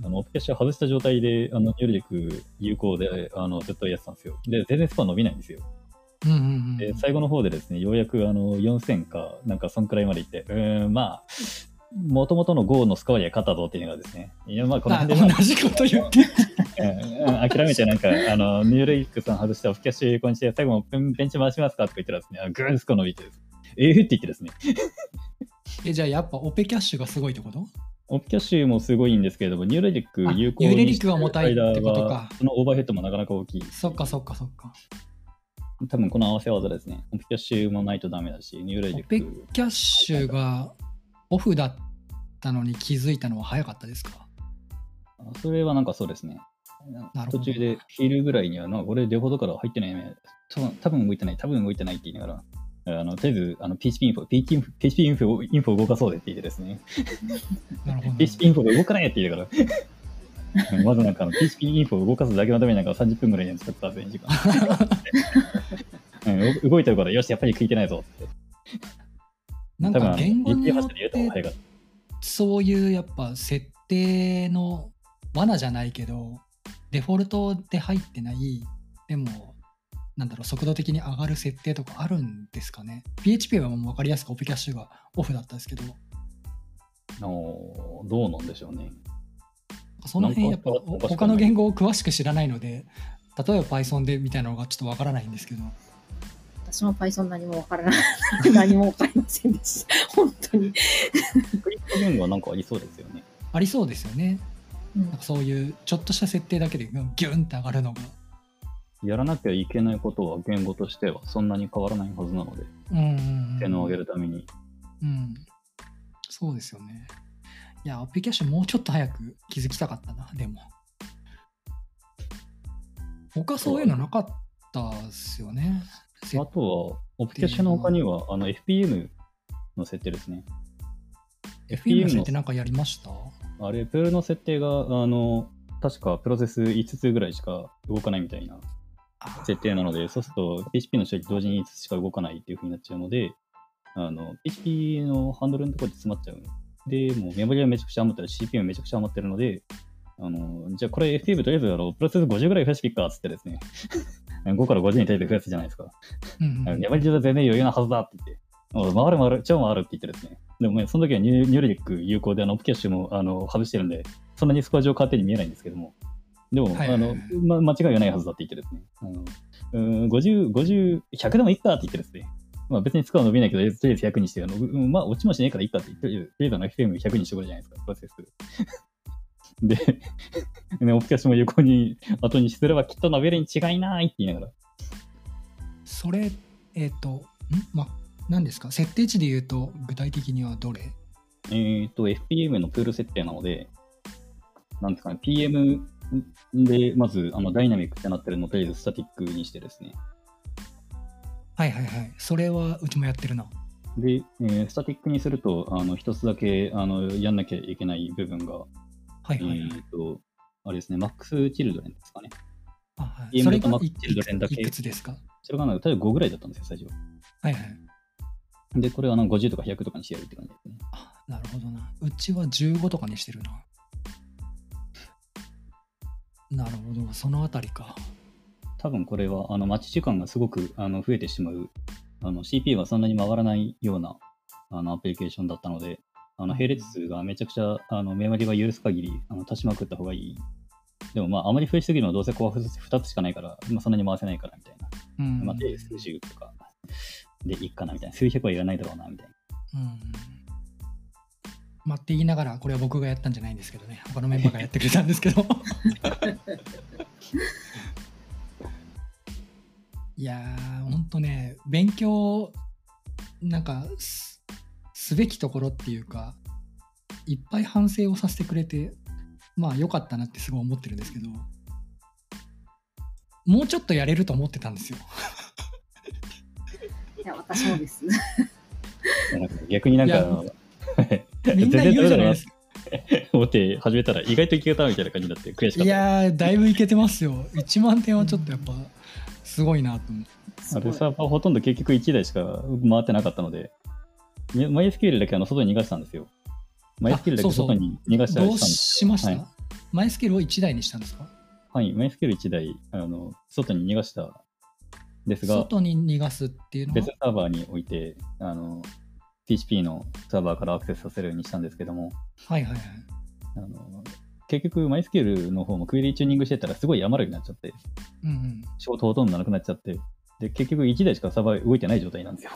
あの、オプキャッシュを外した状態で、あの、ニューレリック有効で、あの、ずっとやってたんですよ。で、全然スパン伸びないんですよ。うんうんうんで、最後の方でですね、ようやく、あの、4000か、なんか、そんくらいまでいって、うーん、まあ、もともとの Go のスコアには勝ったぞっていうのがですね、いや、まあ、このあ辺で、まあ同じこと言って諦めてなんか、あの、 New Relic さん外してオフキャッシュ有効にして、最後もベンベンチ回しますかとか言ったらですね、あぐーんスコア伸びてです。えーって言ってですね、[LAUGHS] えじゃあやっぱ OPcache がすごいってこと？オフキャッシュもすごいんですけれども、 New Relic あ有効 New Relic が重たいってことか間はそのオーバーヘッドもなかなか大きい。そっかそっかそっか。多分この合わせ技ですね。オフキャッシュもないとダメだし、ニューレリオペック。キャッシュがオフだったのに気づいたのは早かったですか？あそれはなんかそうですね。途中で昼ぐらいには、なんかこれデフォルトから入ってないね。多分多分動いてない、多分動いてないって言いながら、あのとりあえずあの PHP インフォ、PHP インフォインフォインフォ動かそうでって言ってですね、なるほど。PHP インフォが動かないって言いながら、[LAUGHS] まずなんかあの PHP インフォを動かすだけのためになんか30分ぐらいに使ってたんですね、時間。うん、動いてるから、よし、やっぱり聞いてないぞって。[LAUGHS] なんか言語によってそういうやっぱ設定の罠じゃないけどデフォルトで入ってないでもなんだろう、速度的に上がる設定とかあるんですかね。PHP はもう分かりやすくオペキャッシュがオフだったんですけど、どうなんでしょうね。その辺やっぱ他の言語を詳しく知らないので、例えば Python でみたいなのがちょっと分からないんですけど、私も Python 何もわからない。[LAUGHS] 何もわかりませんでした。本当に。スクリプト言語はなんかありそうですよね。ありそうですよね。うんなんかそういうちょっとした設定だけでギュンって上がるのが。やらなきゃいけないことは言語としてはそんなに変わらないはずなので、うんうんうん性能を上げるために。うん。そうですよね。いや、アプリキャッシュもうちょっと早く気づきたかったな、でも。他そういうのなかったですよね。せあとは、オプティシャの他には、あの、FPM の設定ですね。FM の設定なんかやりました？あれ、プールの設定が、あの、確かプロセス5つぐらいしか動かないみたいなあ設定なので、そうすると PHP の処理同時に5つしか動かないっていう風になっちゃうので、あの、PHP のハンドルのところで詰まっちゃう。で、もうメモリはめちゃくちゃ余ってる、CPU もめちゃくちゃ余ってるので、あの、じゃあこれ FPM とりあえずあのプロセス50ぐらい増やしていっかっつってですね、5から50に対して増やすじゃないですか。うんうんメモリは全然余裕なはずだって言って、回る回る、超回るって言ってですね。でもね、その時はニューレリック有効で、あの、オプキャッシュもあの外してるんで、そんなにスコア上変わってに見えないんですけども、でも、はいはいはいあの、ま、間違いがないはずだって言ってですね、あのうーん50、50、100でもいいかって言ってですね、まあ別にスコア伸びないけど、とりあえず100にして、あのうんまあ落ちもしねえからいいかって言って、とりあえずあの FM100 にしてくれじゃないですか、プロセス。で、ね、オプキャッシュも有効に後にすればきっと伸びるに違いないって言いながら、それ、えっ、と、ん？ま、何ですか？設定値で言うと、具体的にはどれ？えっ、と、FPM のプール設定なので、なんですかね、PM で、まず、あの、ダイナミックってなってるのをとりあえずスタティックにしてですね。はいはいはい。それはうちもやってるな。で、えースタティックにすると、あの、一つだけ、あの、やんなきゃいけない部分が、はいはいはい。えっ、と、あれですね、マックスチルドレンですかね。あはい、それがマックスチルドレンだけいくつですか？それがなんか、例えば5ぐらいだったんですよ、最初。はいはい。で、これはあの50とか100とかにしてやるって感じですね。あなるほどな。うちは15とかにしてるな。なるほど。そのあたりか。多分これはあの待ち時間がすごくあの増えてしまうあの CPU がそんなに回らないようなあのアプリケーションだったのであの並列数がめちゃくちゃあのメモリが許す限りあの足しまくった方がいいでもまああまり増やしすぎるのはどうせコア2つしかないから、まあ、そんなに回せないからみたいな、うん。まあ、で数十とかでいいかなみたいな数百はいらないだろうなみたいなうん。まあって言いながら、これは僕がやったんじゃないんですけどね。他のメンバーがやってくれたんですけど。[LAUGHS] いやー、ほんとね、勉強、なんかす、すべきところっていうか、いっぱい反省をさせてくれて、まあ良かったなってすごい思ってるんですけど、もうちょっとやれると思ってたんですよ。いや、私もです。逆になんかいやあのみんな言うじゃないですか。[LAUGHS] 思って始めたら意外といけたみたいな感じになって悔しかったいやー、だいぶいけてますよ。1万点はちょっとやっぱ、すごいなと思って。サーバーほとんど結局1台しか回ってなかったので、みマイスケールだけあの外に逃がしたんですよ。マイスケールだけ外に逃がしたりどうしたんですしました、はい。マイスケールを1台にしたんですか？はい、マイスケール1台、あの外に逃がしたんですが、外に逃がすっていうのは？別サーバーに置いて、あの PHP のサーバーからアクセスさせるようにしたんですけども、はいはいはい。あの結局、マイスケールの方もクエリチューニングしてたらすごい余るようになっちゃって、うんうん。仕事ほとんどなくなっちゃって、で結局1台しかサーバー動いてない状態なんですよ。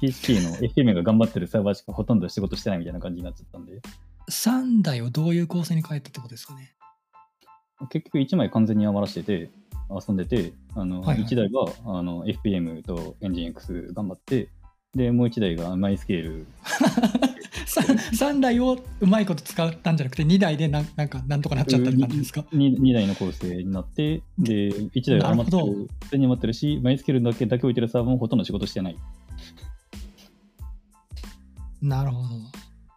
PHP の FPM が頑張ってるサーバーしかほとんど仕事してないみたいな感じになっちゃったんで、3台をどういう構成に変えたってことですかね。結局1枚完全に余らしてて、遊んでて、あのはいはい。1台があの FPM とエンジン X 頑張って、で、もう1台がマイスケール、[LAUGHS] 3, 台をうまいこと使ったんじゃなくて2台でなんなんかなんとかなっちゃった感じですか？2, 2台の構成になって、で、1台が余ってなる余ってるし、マイスケールだけだけ置いてるサーバーもほとんど仕事してない。なるほど。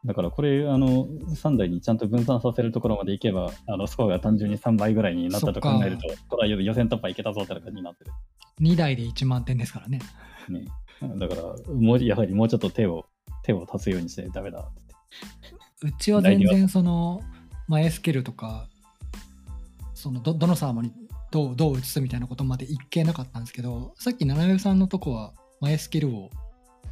だからこれ、あの、3台にちゃんと分散させるところまでいけば、あの、スコアが単純に3倍ぐらいになったと考えると、これは予選突破いけたぞって感じになってる。2台で1万点ですからね。ね。だから、もう、やはりもうちょっと手を、手を足すようにしてダメだって。うちは全然そのマイスケルとかそのどどのサーバーにどうどう移すみたいなことまで一見なかったんですけどさっき七代さんのとこはマイスキルを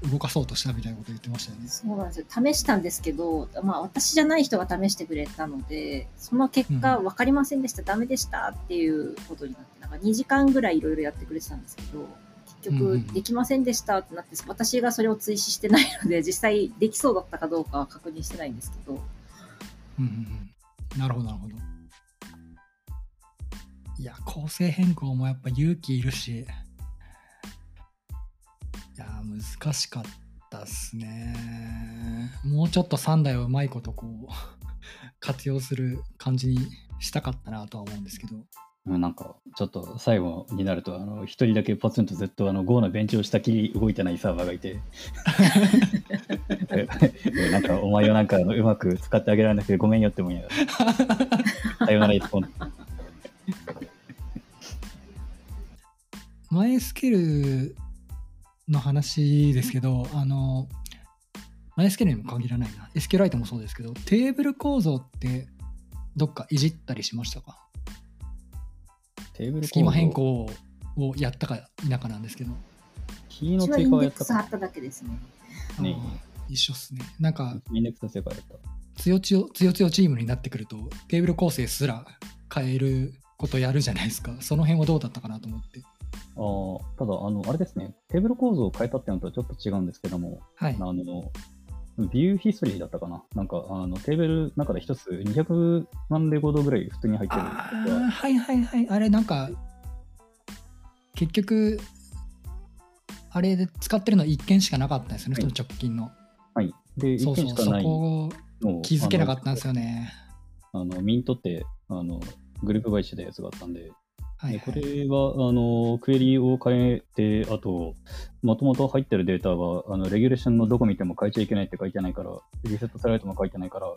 動かそうとしたみたいなこと言ってましたよね。そうなんですよ。試したんですけど、まあ私じゃない人が試してくれたので、その結果、うん分かりませんでした、ダメでしたっていうことになって、なんか2時間ぐらいいろいろやってくれてたんですけど、結局できませんでしたってなって、私がそれを追試してないので、実際できそうだったかどうかは確認してないんですけど、うんうんうん、なるほどなるほど。いや構成変更もやっぱ勇気いるしいや難しかったっすね。もうちょっと3台をうまいことこう活用する感じにしたかったなとは思うんですけど。うんなんか、ちょっと最後になると、あの、一人だけポツンとずっと、あの、Go のベンチを下切り動いてないサーバーがいて、えなんか、お前をなんか、あのうまく使ってあげられなくてごめんよって思いながら、さよなら一本。マイスケルの話ですけど、あの、マイスケルにも限らないな。SQLite もそうですけど、テーブル構造ってどっかいじったりしましたか？テーブルスキーマ変更をやったか否かなんですけど、キーの追加はやったかデックス貼っただけですね。ね一緒っすね。なんか、インデックスの追加はやった。つよちよ、つよつよチームになってくると、テーブル構成すら変えることやるじゃないですか。その辺はどうだったかなと思って。あーただ、あの、あれですね、テーブル構造を変えたっていうのとはちょっと違うんですけども、はいあ。の、ビューヒストリーだったかななんか、あの、テーブルの中で一つ200万レコードぐらい普通に入ってるはいはいはい。あれなんか、結局、あれで使ってるの1件しかなかったんですよね、はいその直近の。はい。で、1そうそう、そ件しかないこのを気づけなかったんですよね。あの、ミントって、あの、グループ買いしてたやつがあったんで、はい、でこれは、あの、クエリを変えて、あと、もともと入ってるデータは、あの、レギュレーションのどこ見ても変えちゃいけないって書いてないから、リセットされるとも書いてないから、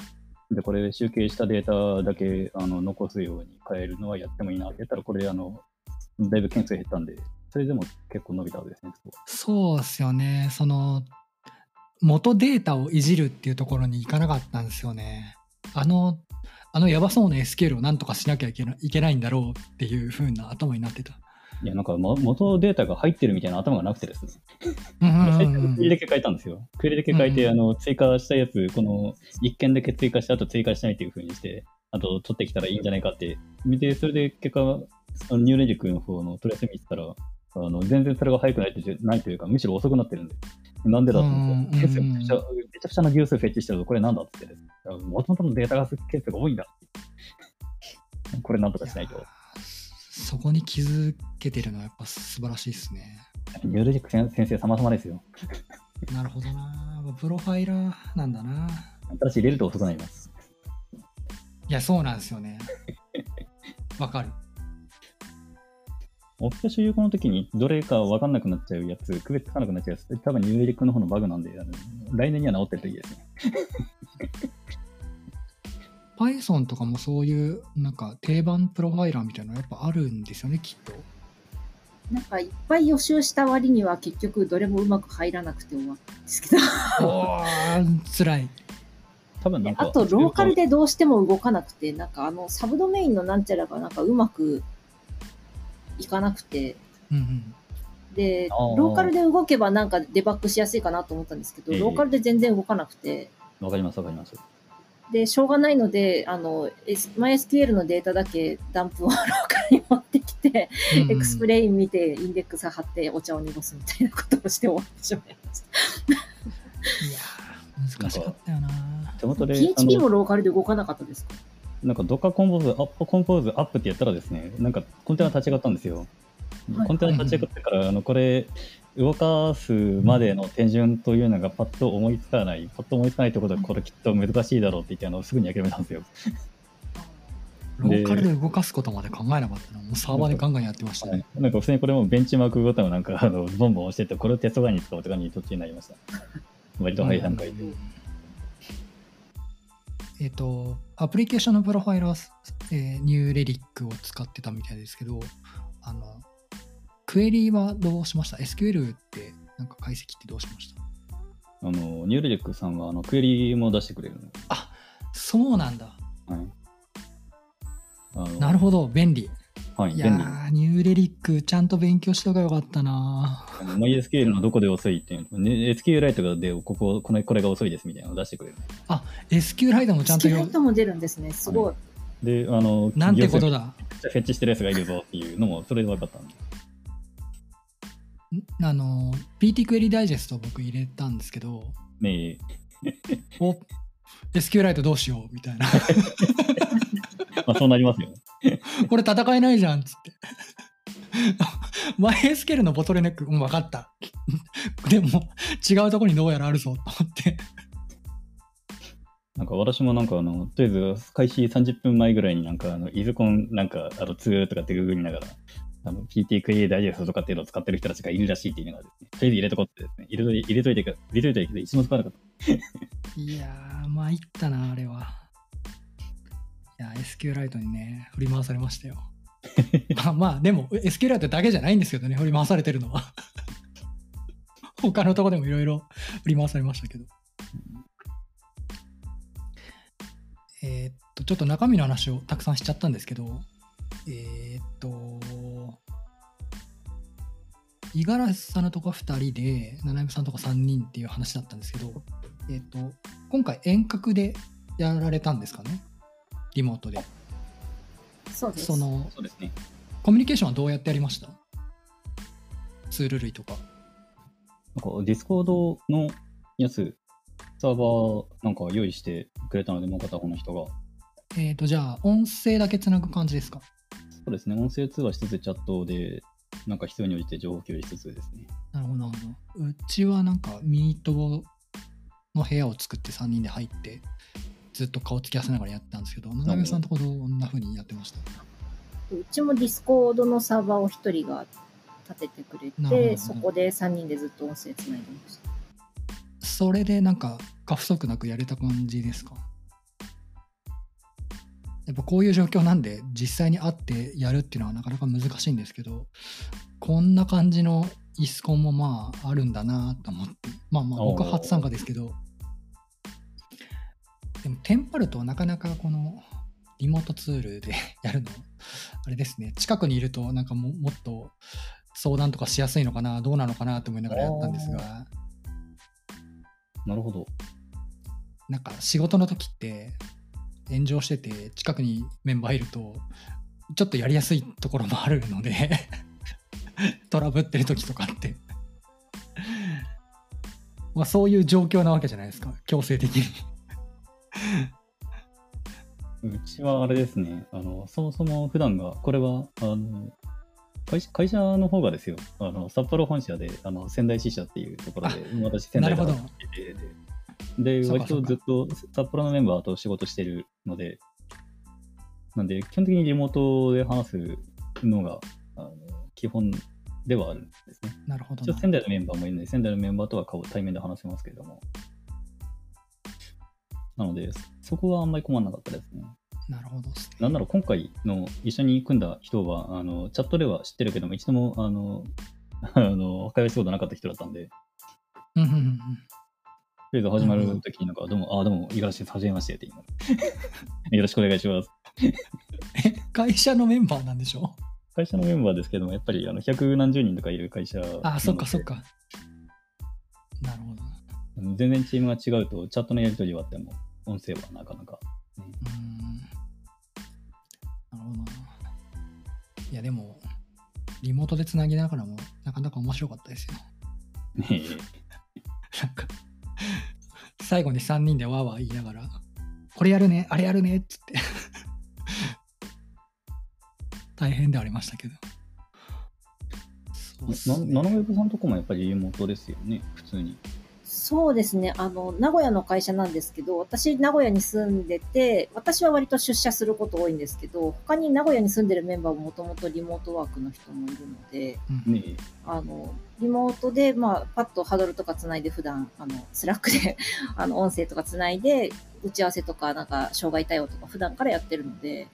で、これ集計したデータだけ、あの、残すように変えるのはやってもいいなって言ったら、これ、あの、だいぶ件数減ったんで、それでも結構伸びたわけですね、そうですよね。その、元データをいじるっていうところに行かなかったんですよね。あの、あのやばそうな SQL をなんとかしなきゃいけないいけないんだろうっていう風な頭になってた。いや、なんか、も元データが入ってるみたいな頭がなくてですね。うんうん最うんうん初 [LAUGHS] クエリだけ変えたんですよ。クエリだけ変えて、うんあの、追加したやつ、この1件だけ追加して、あと追加しないっていう風にして、あと取ってきたらいいんじゃないかって見て、それで結果、あのニューレジックの方のトレース見てたら、あの全然それが早くないってないというか、むしろ遅くなってるんで。なんでだと思って、めちゃくちゃな行数フェッチしてると、これなんだってもともとのデータがケースが多いんだって。これなんとかしないと。そこに気づけてるのはやっぱ素晴らしいですね。ニューレジック先先生様々ですよ。なるほどな。プロファイラーなんだな。新しい入れると遅くなります。いや、そうなんですよね。わかる。オフィス所有庫の時にどれか分かんなくなっちゃうやつ、区別つかなくなっちゃうやつ、多分ニューレジックの方のバグなんで、来年には治ってるといいですね。Python とかもそういうなんか定番プロファイラーみたいなのやっぱあるんですよね、きっと。なんかいっぱい予習した割には結局どれもうまく入らなくて終わったんですけど。おー、つらい。多分なんか、あと、ローカルでどうしても動かなくて、なんかあの、サブドメインのなんちゃらがなんかうまくいかなくて、うんうん。で、ローカルで動けばなんかデバッグしやすいかなと思ったんですけど、ええローカルで全然動かなくて、わかります、わかります。で、しょうがないので、あの、S- MySQL のデータだけダンプをローカルに持ってきて、うんうん EXPLAIN 見て、インデックス貼ってお茶を濁すみたいなことをして終わってしまいました。いやー、難しかったよな。手元で、あ PHP ものローカルで動かなかったですか？なんか、 docker compose、up、compose up ってやったらですね、なんか、コンテナ立ち上がったんですよ。はいコンテナ立ち上がってから、あの、これ、動かすまでの手順というのがパッと思いつかない、パッと思いつかないってことは、これきっと難しいだろうって言って、あの、すぐに諦めたんですよ。ローカルで動かすことまで考えなかったな。もうサーバーでガンガンやってましたはいね。なんか普通にこれもベンチマークごとのなんかあのボンボン押してて、これをテスト側に使おうとかに途中になりました。割と早い段階で。えっ、と、アプリケーションのプロファイラー、えーニューレリックを使ってたみたいですけど、あの、クエリはどうしました ?SQL ってなんか解析ってどうしました？あの、ニューレリックさんはあのクエリも出してくれるの。あそうなんだ。はい。なるほど、便利。はい、い便利。やー、ニューレリック、ちゃんと勉強しとけばよかったな MySQL のどこで遅いっていうの、ね、SQLite でこここれこれが遅いですみたいなのを出してくれる。SQLite もちゃんとよスキライ、トも出るんですね。すごい。で、あの、なんてことだだ。フェッチしてるやつがいるぞっていうのも、それで分かったんで。んあの、PT クエリダイジェスト僕入れたんですけど、ねお SQLite どうしようみたいな。[LAUGHS] まあ、そうなりますよね。[LAUGHS] これ戦えないじゃんっつって。[LAUGHS] MySQL のボトルネック、うん、分かった。[LAUGHS] でも、違うとこにどうやらあるぞと思って。なんか私もなんかあの、とりあえず開始30分前ぐらいになんかあの、 ISUCON なんかあの、ツールとかってググりながら、あの、PT クリエイダイジェストとかっていうのを使ってる人たちがいるらしいっていうのがですね、とりあえず入れとこうってですね、入れとい入れといてか、入れといて一番使わなかった。いやー、参ったな、あれは。や、SQLite にね、振り回されましたよ。[LAUGHS] まあまあ、でも SQLite だけじゃないんですけどね、振り回されてるのは。[LAUGHS] 他のとこでもいろいろ振り回されましたけど。えーっと、ちょっと中身の話をたくさんしちゃったんですけど、えーっと、五十嵐さんのとこ2人で、七海さんのとこ3人っていう話だったんですけど、えっと、今回遠隔でやられたんですかね？リモートで。そうです。その、そうですね。コミュニケーションはどうやってやりました？ツール類とか。なんか Discord のやつ、サーバーなんか用意してくれたので、もう片方の人が。えっ、と、じゃあ、音声だけつなぐ感じですか？そうですね、音声通話しつつチャットで、なんか必要に応じて情報共有しつつですね。なるほど、なるほど。うちはなんか、 Meet の部屋を作って3人で入って、ずっと顔つき合わせながらやってたんですけど、長上さんのとこどんな風にやってました？うちも Discord のサーバーを一人が立ててくれて、そこで3人でずっと音声つないでました。それでなんか、過不足なくやれた感じですか？やっぱこういう状況なんで、実際に会ってやるっていうのはなかなか難しいんですけど、こんな感じの ISUCON もまああるんだなと思って、まあまあ僕は初参加ですけど、でもテンパるとなかなかこのリモートツールで [LAUGHS] やるの、あれですね、近くにいるとなんかももっと相談とかしやすいのかな、どうなのかなと思いながらやったんですが、なるほど。なんか仕事の時って炎上してて近くにメンバーいるとちょっとやりやすいところもあるので [LAUGHS] トラブってる時とかって。まあそういう状況なわけじゃないですか。強制的にうちはあれですね、あのそもそも普段が、これはあの会社会社の方がですよ、あの札幌本社であの仙台支社っていうところで、私、仙台でなるほど。働いてて。で、割とずっと札幌のメンバーと仕事してるので、なんで、基本的にリモートで話すのがあの基本ではあるんですね。なるほど仙台のメンバーもいるので、仙台のメンバーとは顔対面で話せますけれども。なので、そこはあんまり困らなかったですね。なるほどね。なんなら今回の一緒に組んだ人は、あのチャットでは知ってるけども、一度もあの [LAUGHS] あの会話したことなかった人だったんで、うんうんうんうん。とりあえず始まるときになんか、どうも、あ、どうも、五十嵐です、はじめましてって言いながらよろしくお願いします。[LAUGHS] え会社のメンバーなんでしょ？会社のメンバーですけども、やっぱりあの百何十人とかいる会社なので。あそっかそっ。か。なるほど全然チームが違うと、チャットのやり取りはあっても、音声はなかなか。うーんなるほどな。いや、でも、リモートでつなぎながらも、なかなか面白かったですよ。ねなんか、最後に3人でわーわー言いながら、これやるね、あれやるねっつって。大変ではありましたけど。そうっすなねナノウェブさんとこもやっぱりリモートですよね、普通に。そうですね。あの、名古屋の会社なんですけど、私、名古屋に住んでて、私は割と出社すること多いんですけど、他に名古屋に住んでるメンバーももともとリモートワークの人もいるので、うんねあの、リモートで、まあ、パッとハドルとかつないで、普段、あの、 Slack で、[LAUGHS] あの、音声とかつないで、打ち合わせとか、なんか、障害対応とか、普段からやってるので、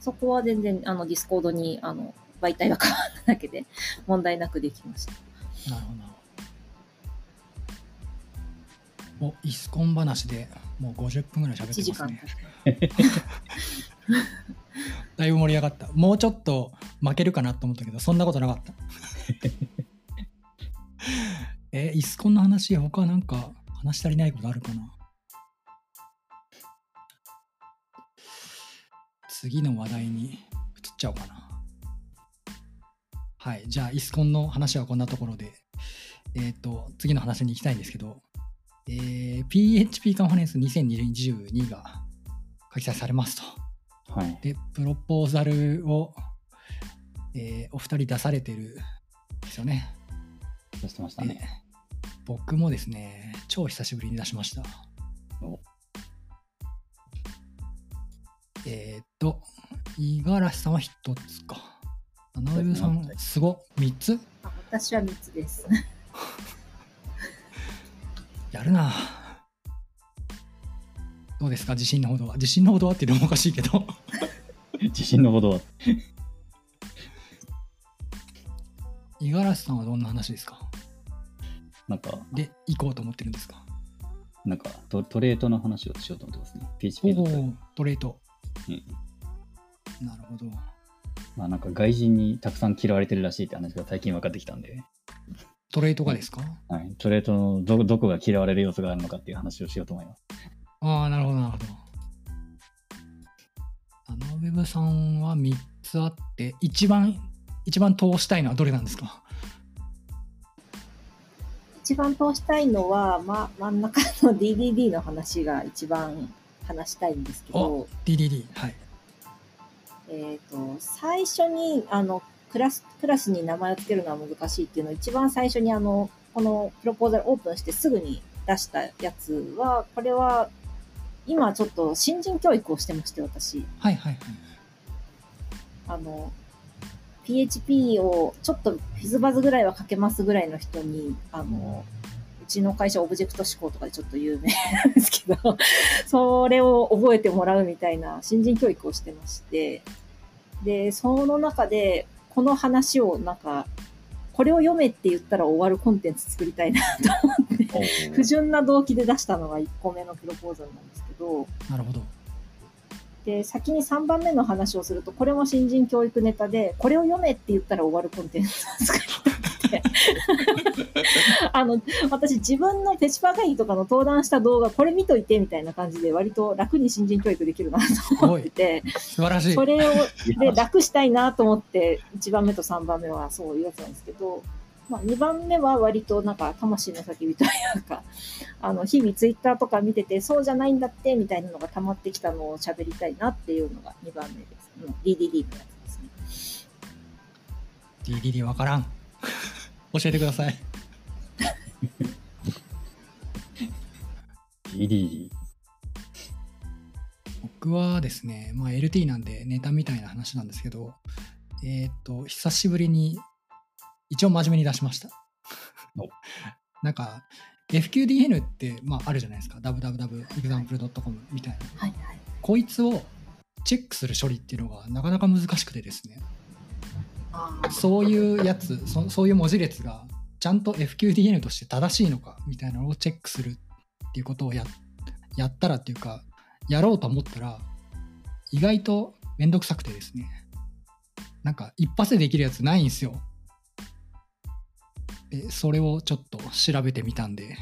そこは全然、あの、 Discord に、あの、媒体が変わっただけで、問題なくできました。なるほど。お、 ISUCON 話でもう50分ぐらい喋っ1時間てますね。[LAUGHS] だいぶ盛り上がった。もうちょっと負けるかなと思ったけど、そんなことなかった。[LAUGHS] え、イスコンの話、他なんか話し足りないことあるかな？次の話題に移っちゃおうかな。はい。じゃあ、イスコンの話はこんなところで、えっ、と、次の話に行きたいんですけど、えー PHP カンファレンス2022が開催されますと。はい。で、プロポーザルを、えーお二人出されてるんですよね。出してましたでね。僕もですね、超久しぶりに出しましたお。えーっと、五十嵐さんは一つか。七上さんすご、三つ？あ私は3つです。[LAUGHS] やるなどうですか？自信のほどは。自信のほどはっていうのもおかしいけど。[LAUGHS] 自信のほどは。五十嵐さんはどんな話ですか？なんか、で、行こうと思ってるんですか？なんかト、トレートの話をしようと思ってますね。PHP のトレート。おお、トレート。うん。なるほど。まあなんか外人にたくさん嫌われてるらしいって話が最近分かってきたんで、トレートがですか？はい、トレートのどどこが嫌われる要素があるのかっていう話をしようと思います。ああ、なるほど、なるほど。あのウェブさんは3つあって、一番、一番通したいのはどれなんですか？一番通したいのは、ま、真ん中の DDD の話が一番話したいんですけど、?DDD。はい。えっ、と、最初に、あの、クラス、クラスに名前を付けるのは難しいっていうのを一番最初にあの、このプロポーザルオープンしてすぐに出したやつは、これは、今ちょっと新人教育をしてまして、私。はいはいはい。あの、PHP をちょっとフィズバズぐらいは書けますぐらいの人に、あの、うちの会社オブジェクト思考とかでちょっと有名なんですけど、[LAUGHS] それを覚えてもらうみたいな新人教育をしてまして、で、その中で、この話をなんか、これを読めって言ったら終わるコンテンツ作りたいなと思って、不純な動機で出したのが1個目のプロポーザルなんですけど、なるほど。で、先に3番目の話をすると、これも新人教育ネタで、これを読めって言ったら終わるコンテンツを作りたくて。あの、私自分のペチパー会議とかの登壇した動画、これ見といてみたいな感じで、割と楽に新人教育できるなと思ってて、素晴らしい。それを、いで、や楽したいなと思って、1番目と3番目はそういうやつなんですけど、まあ、2番目は割となんか魂の叫びというか、あの、日々ツイッターとか見てて、そうじゃないんだって、みたいなのが溜まってきたのを喋りたいなっていうのが2番目です。うん DDD のやつですね。DDD わからん。教えてください。DD。僕はですね、まあ、LT なんでネタみたいな話なんですけど、えっ、と、久しぶりに、一応真面目に出しましたお。なんか、FQDN って、まあ、あるじゃないですか。www.example.com みたいな。はいはい。こいつをチェックする処理っていうのがなかなか難しくてですね。あそういうやつそ、そういう文字列がちゃんと FQDN として正しいのかみたいなのをチェックするっていうことをややったらっていうか、やろうと思ったら、意外とめんどくさくてですね。なんか一発でできるやつないんですよ。で、それをちょっと調べてみたんで、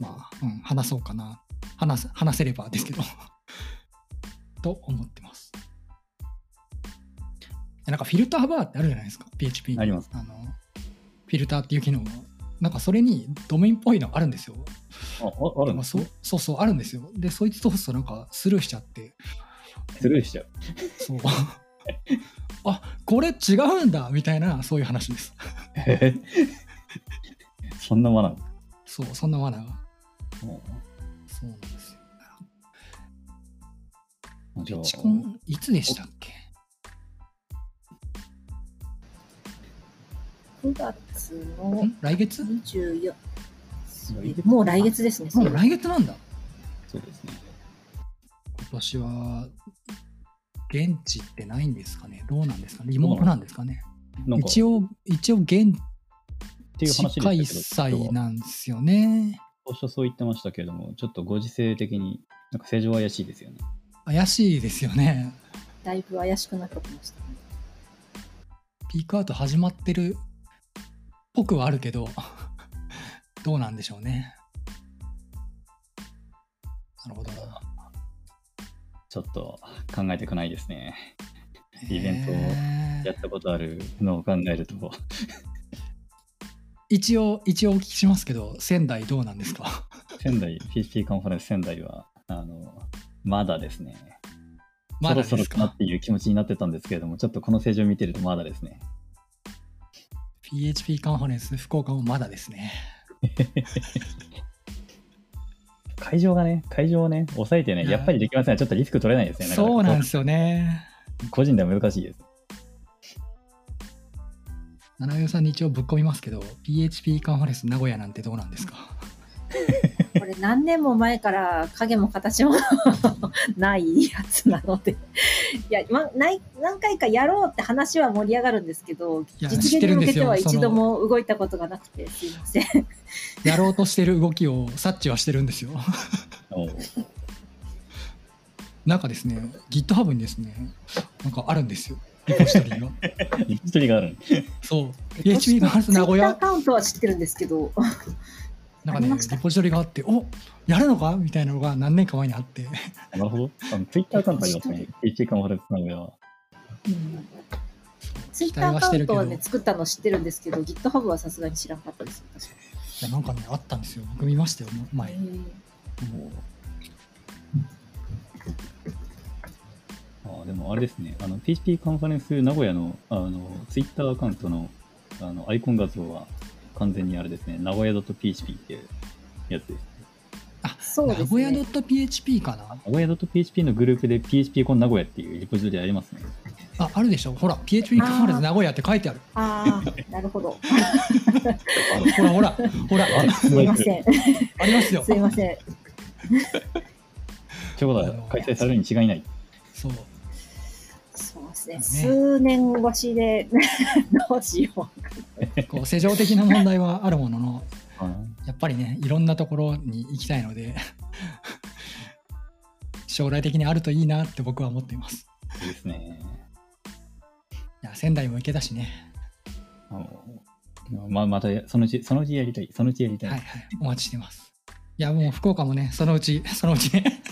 まあ、うん、話そうかな。話す話せればですけど。[LAUGHS] と思ってます。なんかフィルターバーってあるじゃないですか、PHP に。ありますあのフィルターっていう機能が。なんかそれにドメインっぽいのあるんですよ。あ、ああるんですねまあそうそうそう、あるんですよ。で、そいつ通すとなんかスルーしちゃって、スルーしちゃう。そう。[LAUGHS] あこれ違うんだみたいな、そういう話です。そんなマナー。そう、そんな罠が。もそうなんですよ。うじゃあチコン、いつでしたっけ？9月のん来月？24、来月もう来月ですね。もう来月なんだ。そうですね。今年は現地ってないんですかね？どうなんですかね？リモートなんですかね？か一応、一応現っていう地話開でしたけど、催なんですよね。当初そう言ってましたけれども、ちょっとご時世的に、なんか正常は怪しいですよね。怪しいですよね。だいぶ怪しくなってきましたね。ピークアウト始まってるっぽくはあるけど、[LAUGHS] どうなんでしょうね。なるほどな。ちょっと考えてくないですね。イベントをやったことあるのを考えると、[LAUGHS] 一応、一応お聞きしますけど、仙台どうなんですか？[LAUGHS] 仙台、PHP カンファレンス仙台は、あの、まだですね。まだそろですか？そろかなっていう気持ちになってたんですけれども、ちょっとこの政治を見てるとまだですね。PHP カンファレンス福岡もまだですね。[LAUGHS] 会場がね、会場をね、抑えてね、はいやっぱりできません。ちょっとリスク取れないですね。そうなんですす。よね。個人では難しいです。七代さんに一応ぶっ込みますけど、PHP カンファレンス名古屋なんてどうなんですか？[LAUGHS] これ何年も前から影も形も [LAUGHS] ないやつなので。いや、ま、ない何回かやろうって話は盛り上がるんですけど、や実現に向けては一度も動いたことがなくて、すいません。やろうとしてる動きを察知はしてるんですよ。なんかですね、GitHub にですね、なんかあるんですよ。リポジトリが。一人がある。そう。PHP カンファレンス名古屋ア、カウントは知ってるんですけど、なんかね、リポジトリがあって、おやるのか？みたいなのが何年か前にあって、なるほど。あの Twitter アカウントありますね。PHP カンファレンス名古屋は。ツイッターアカウントはね、作ったの知ってるんですけど、GitHub はさすがに知らなかったです。確かいやなんかね、あったんですよ。僕見ましたよ、前。に。あでもあれですね、あの PHP カンファレンス名古屋のあの Twitter アカウントのあのアイコン画像は完全にあれですね、名古屋 .php っていうやつです。そうです名古屋ね。.php かな？名古屋 .php のグループで PHP コン名古屋っていうリポジトリありますね。あ、あるでしょ？ほら、PHP カンファレンス名古屋って書いてある。ああ、なるほど。[LAUGHS] ほらほら、ほら、あすいません。ありますよす。いません。ということは開催されるに違いない。そう。そうですね。ね数年越しで、[LAUGHS] どうしよう。こう、世情的な問題はあるものの、あやっぱりね、いろんなところに行きたいので、[LAUGHS] 将来的にあるといいなって僕は思っています。いいですね。いや、仙台も行けたしね。ままたそのうち、そのうちやりたい。そのうちやりたい。はいはい、お待ちしてます。いや、もう福岡もね、そのうち、そのうちね。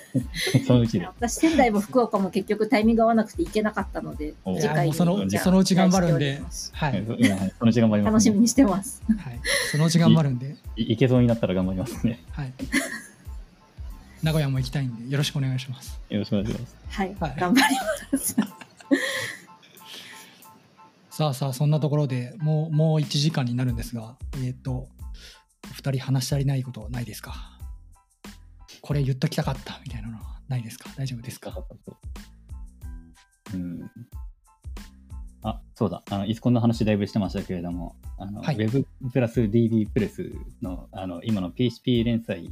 [LAUGHS] そのうちで。私、仙台も福岡も結局タイミング合わなくて行けなかったので、お次回そのそのうち頑張るん期ではい、そのうち頑張ります、楽しみにしてます。はい。そのうち頑張るんで、いいけそうになったら頑張りますね。[LAUGHS] はい。名古屋も行きたいんで、よろしくお願いします。よろしくお願いします。はい、はい頑張ります。[LAUGHS] さあさあ、そんなところでもう、もう1時間になるんですが、えっ、と、お二人話し足りないことないですか？これ言っときたかったみたいなのはないですか？大丈夫ですか？うん。あ、そうだ。あの、イスコンの話だいぶしてましたけれども、あの、はい Web プラス DB プレスの、あの、今の PHP 連載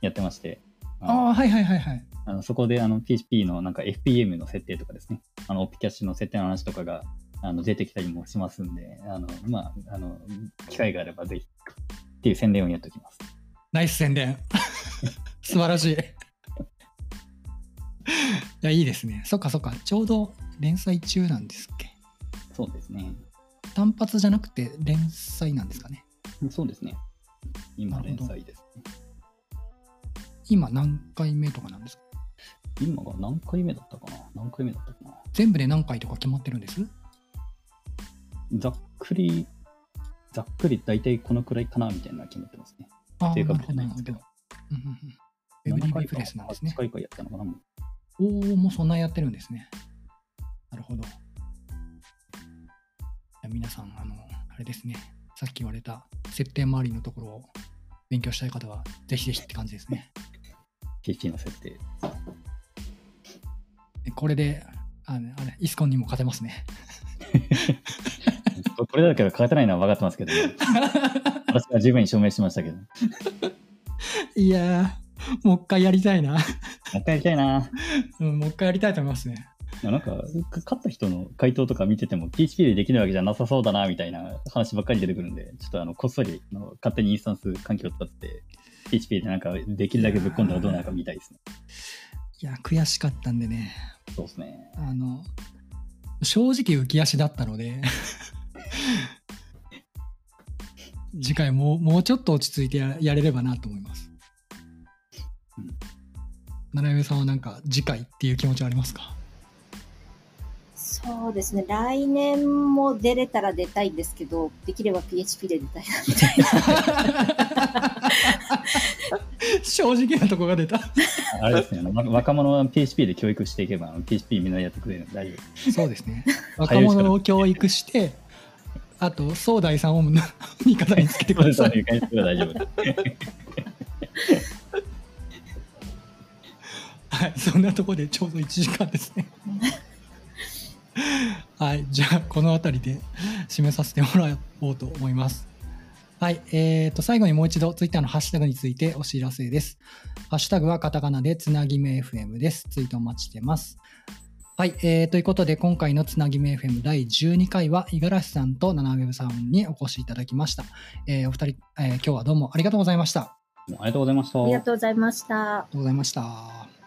やってまして、ああ、はいはいはいはい。あのそこであの PHP のなんか FPM の設定とかですね、あの、オピキャッシュの設定の話とかがあの出てきたりもしますんで、あの、まあ、あの、機会があればぜひっていう宣伝をやっておきます。ナイス宣伝。[LAUGHS] 素晴らしい。いや、いいですね。そっかそっか。ちょうど連載中なんですっけ？そうですね。単発じゃなくて連載なんですかね？そうですね。今連載です。今何回目とかなんですか？今が何回目だったかな？何回目だったかな？全部で何回とか決まってるんです？ざっくり、ざっくり大体このくらいかなみたいな決まってますね。ああ、正確なるほど、なるほど。ウェブ DB プレスなんですね8。回かやったのかなおお、もうそんなやってるんですね。なるほど。皆さん、あの、あれですね。さっき言われた設定周りのところを勉強したい方は、ぜひぜひって感じですね。PHP の設定。でこれで、あのあれ、イスコンにも勝てますね。[LAUGHS] これだけは勝てないのは分かってますけど、ね、[LAUGHS] 私は十分に証明しましたけど。もいやー、もう一回やりたいな。う一回やりたいな。うん、もう一回やりたいと思いますね。なんか、勝った人の回答とか見てても、PHP でできるわけじゃなさそうだな、みたいな話ばっかり出てくるんで、ちょっとあの、こっそり勝手にインスタンス環境を使って、PHP でなんかできるだけぶっ込んだらどうなるか見たいですね。いや、悔しかったんでね、そうですね。あの、正直浮き足だったので、次回もうもうちょっと落ち着いてややれればなと思います。うん七上さんはなんか次回っていう気持ちはありますか？そうですね。来年も出れたら出たいんですけど、できれば PHP で出たいなみたいな。[LAUGHS] 正直なとこが出た。あれですね、若者は PHP で教育していけば、PHP みんなやってくれるので大丈夫。そうですね。[LAUGHS] 若者を教育して、あと、総大さんを味方につけてください。はい、そんなところでちょうど1時間ですね。[LAUGHS] はい、じゃあこの辺りで締めさせてもらおうと思います。はい、えー、と最後にもう一度ツイッターのハッシュタグについてお知らせです。ハッシュタグはカタカナでつなぎめ FM です。ツイートお待ちしてます。はい、えー、ということで今回のつなぎめ FM 第12回は五十嵐さんとナナウェブさんにお越しいただきました。えーお二人、えー今日はどうもありがとうございました。ありありがとうございました。ありがとうございました。がとうございました。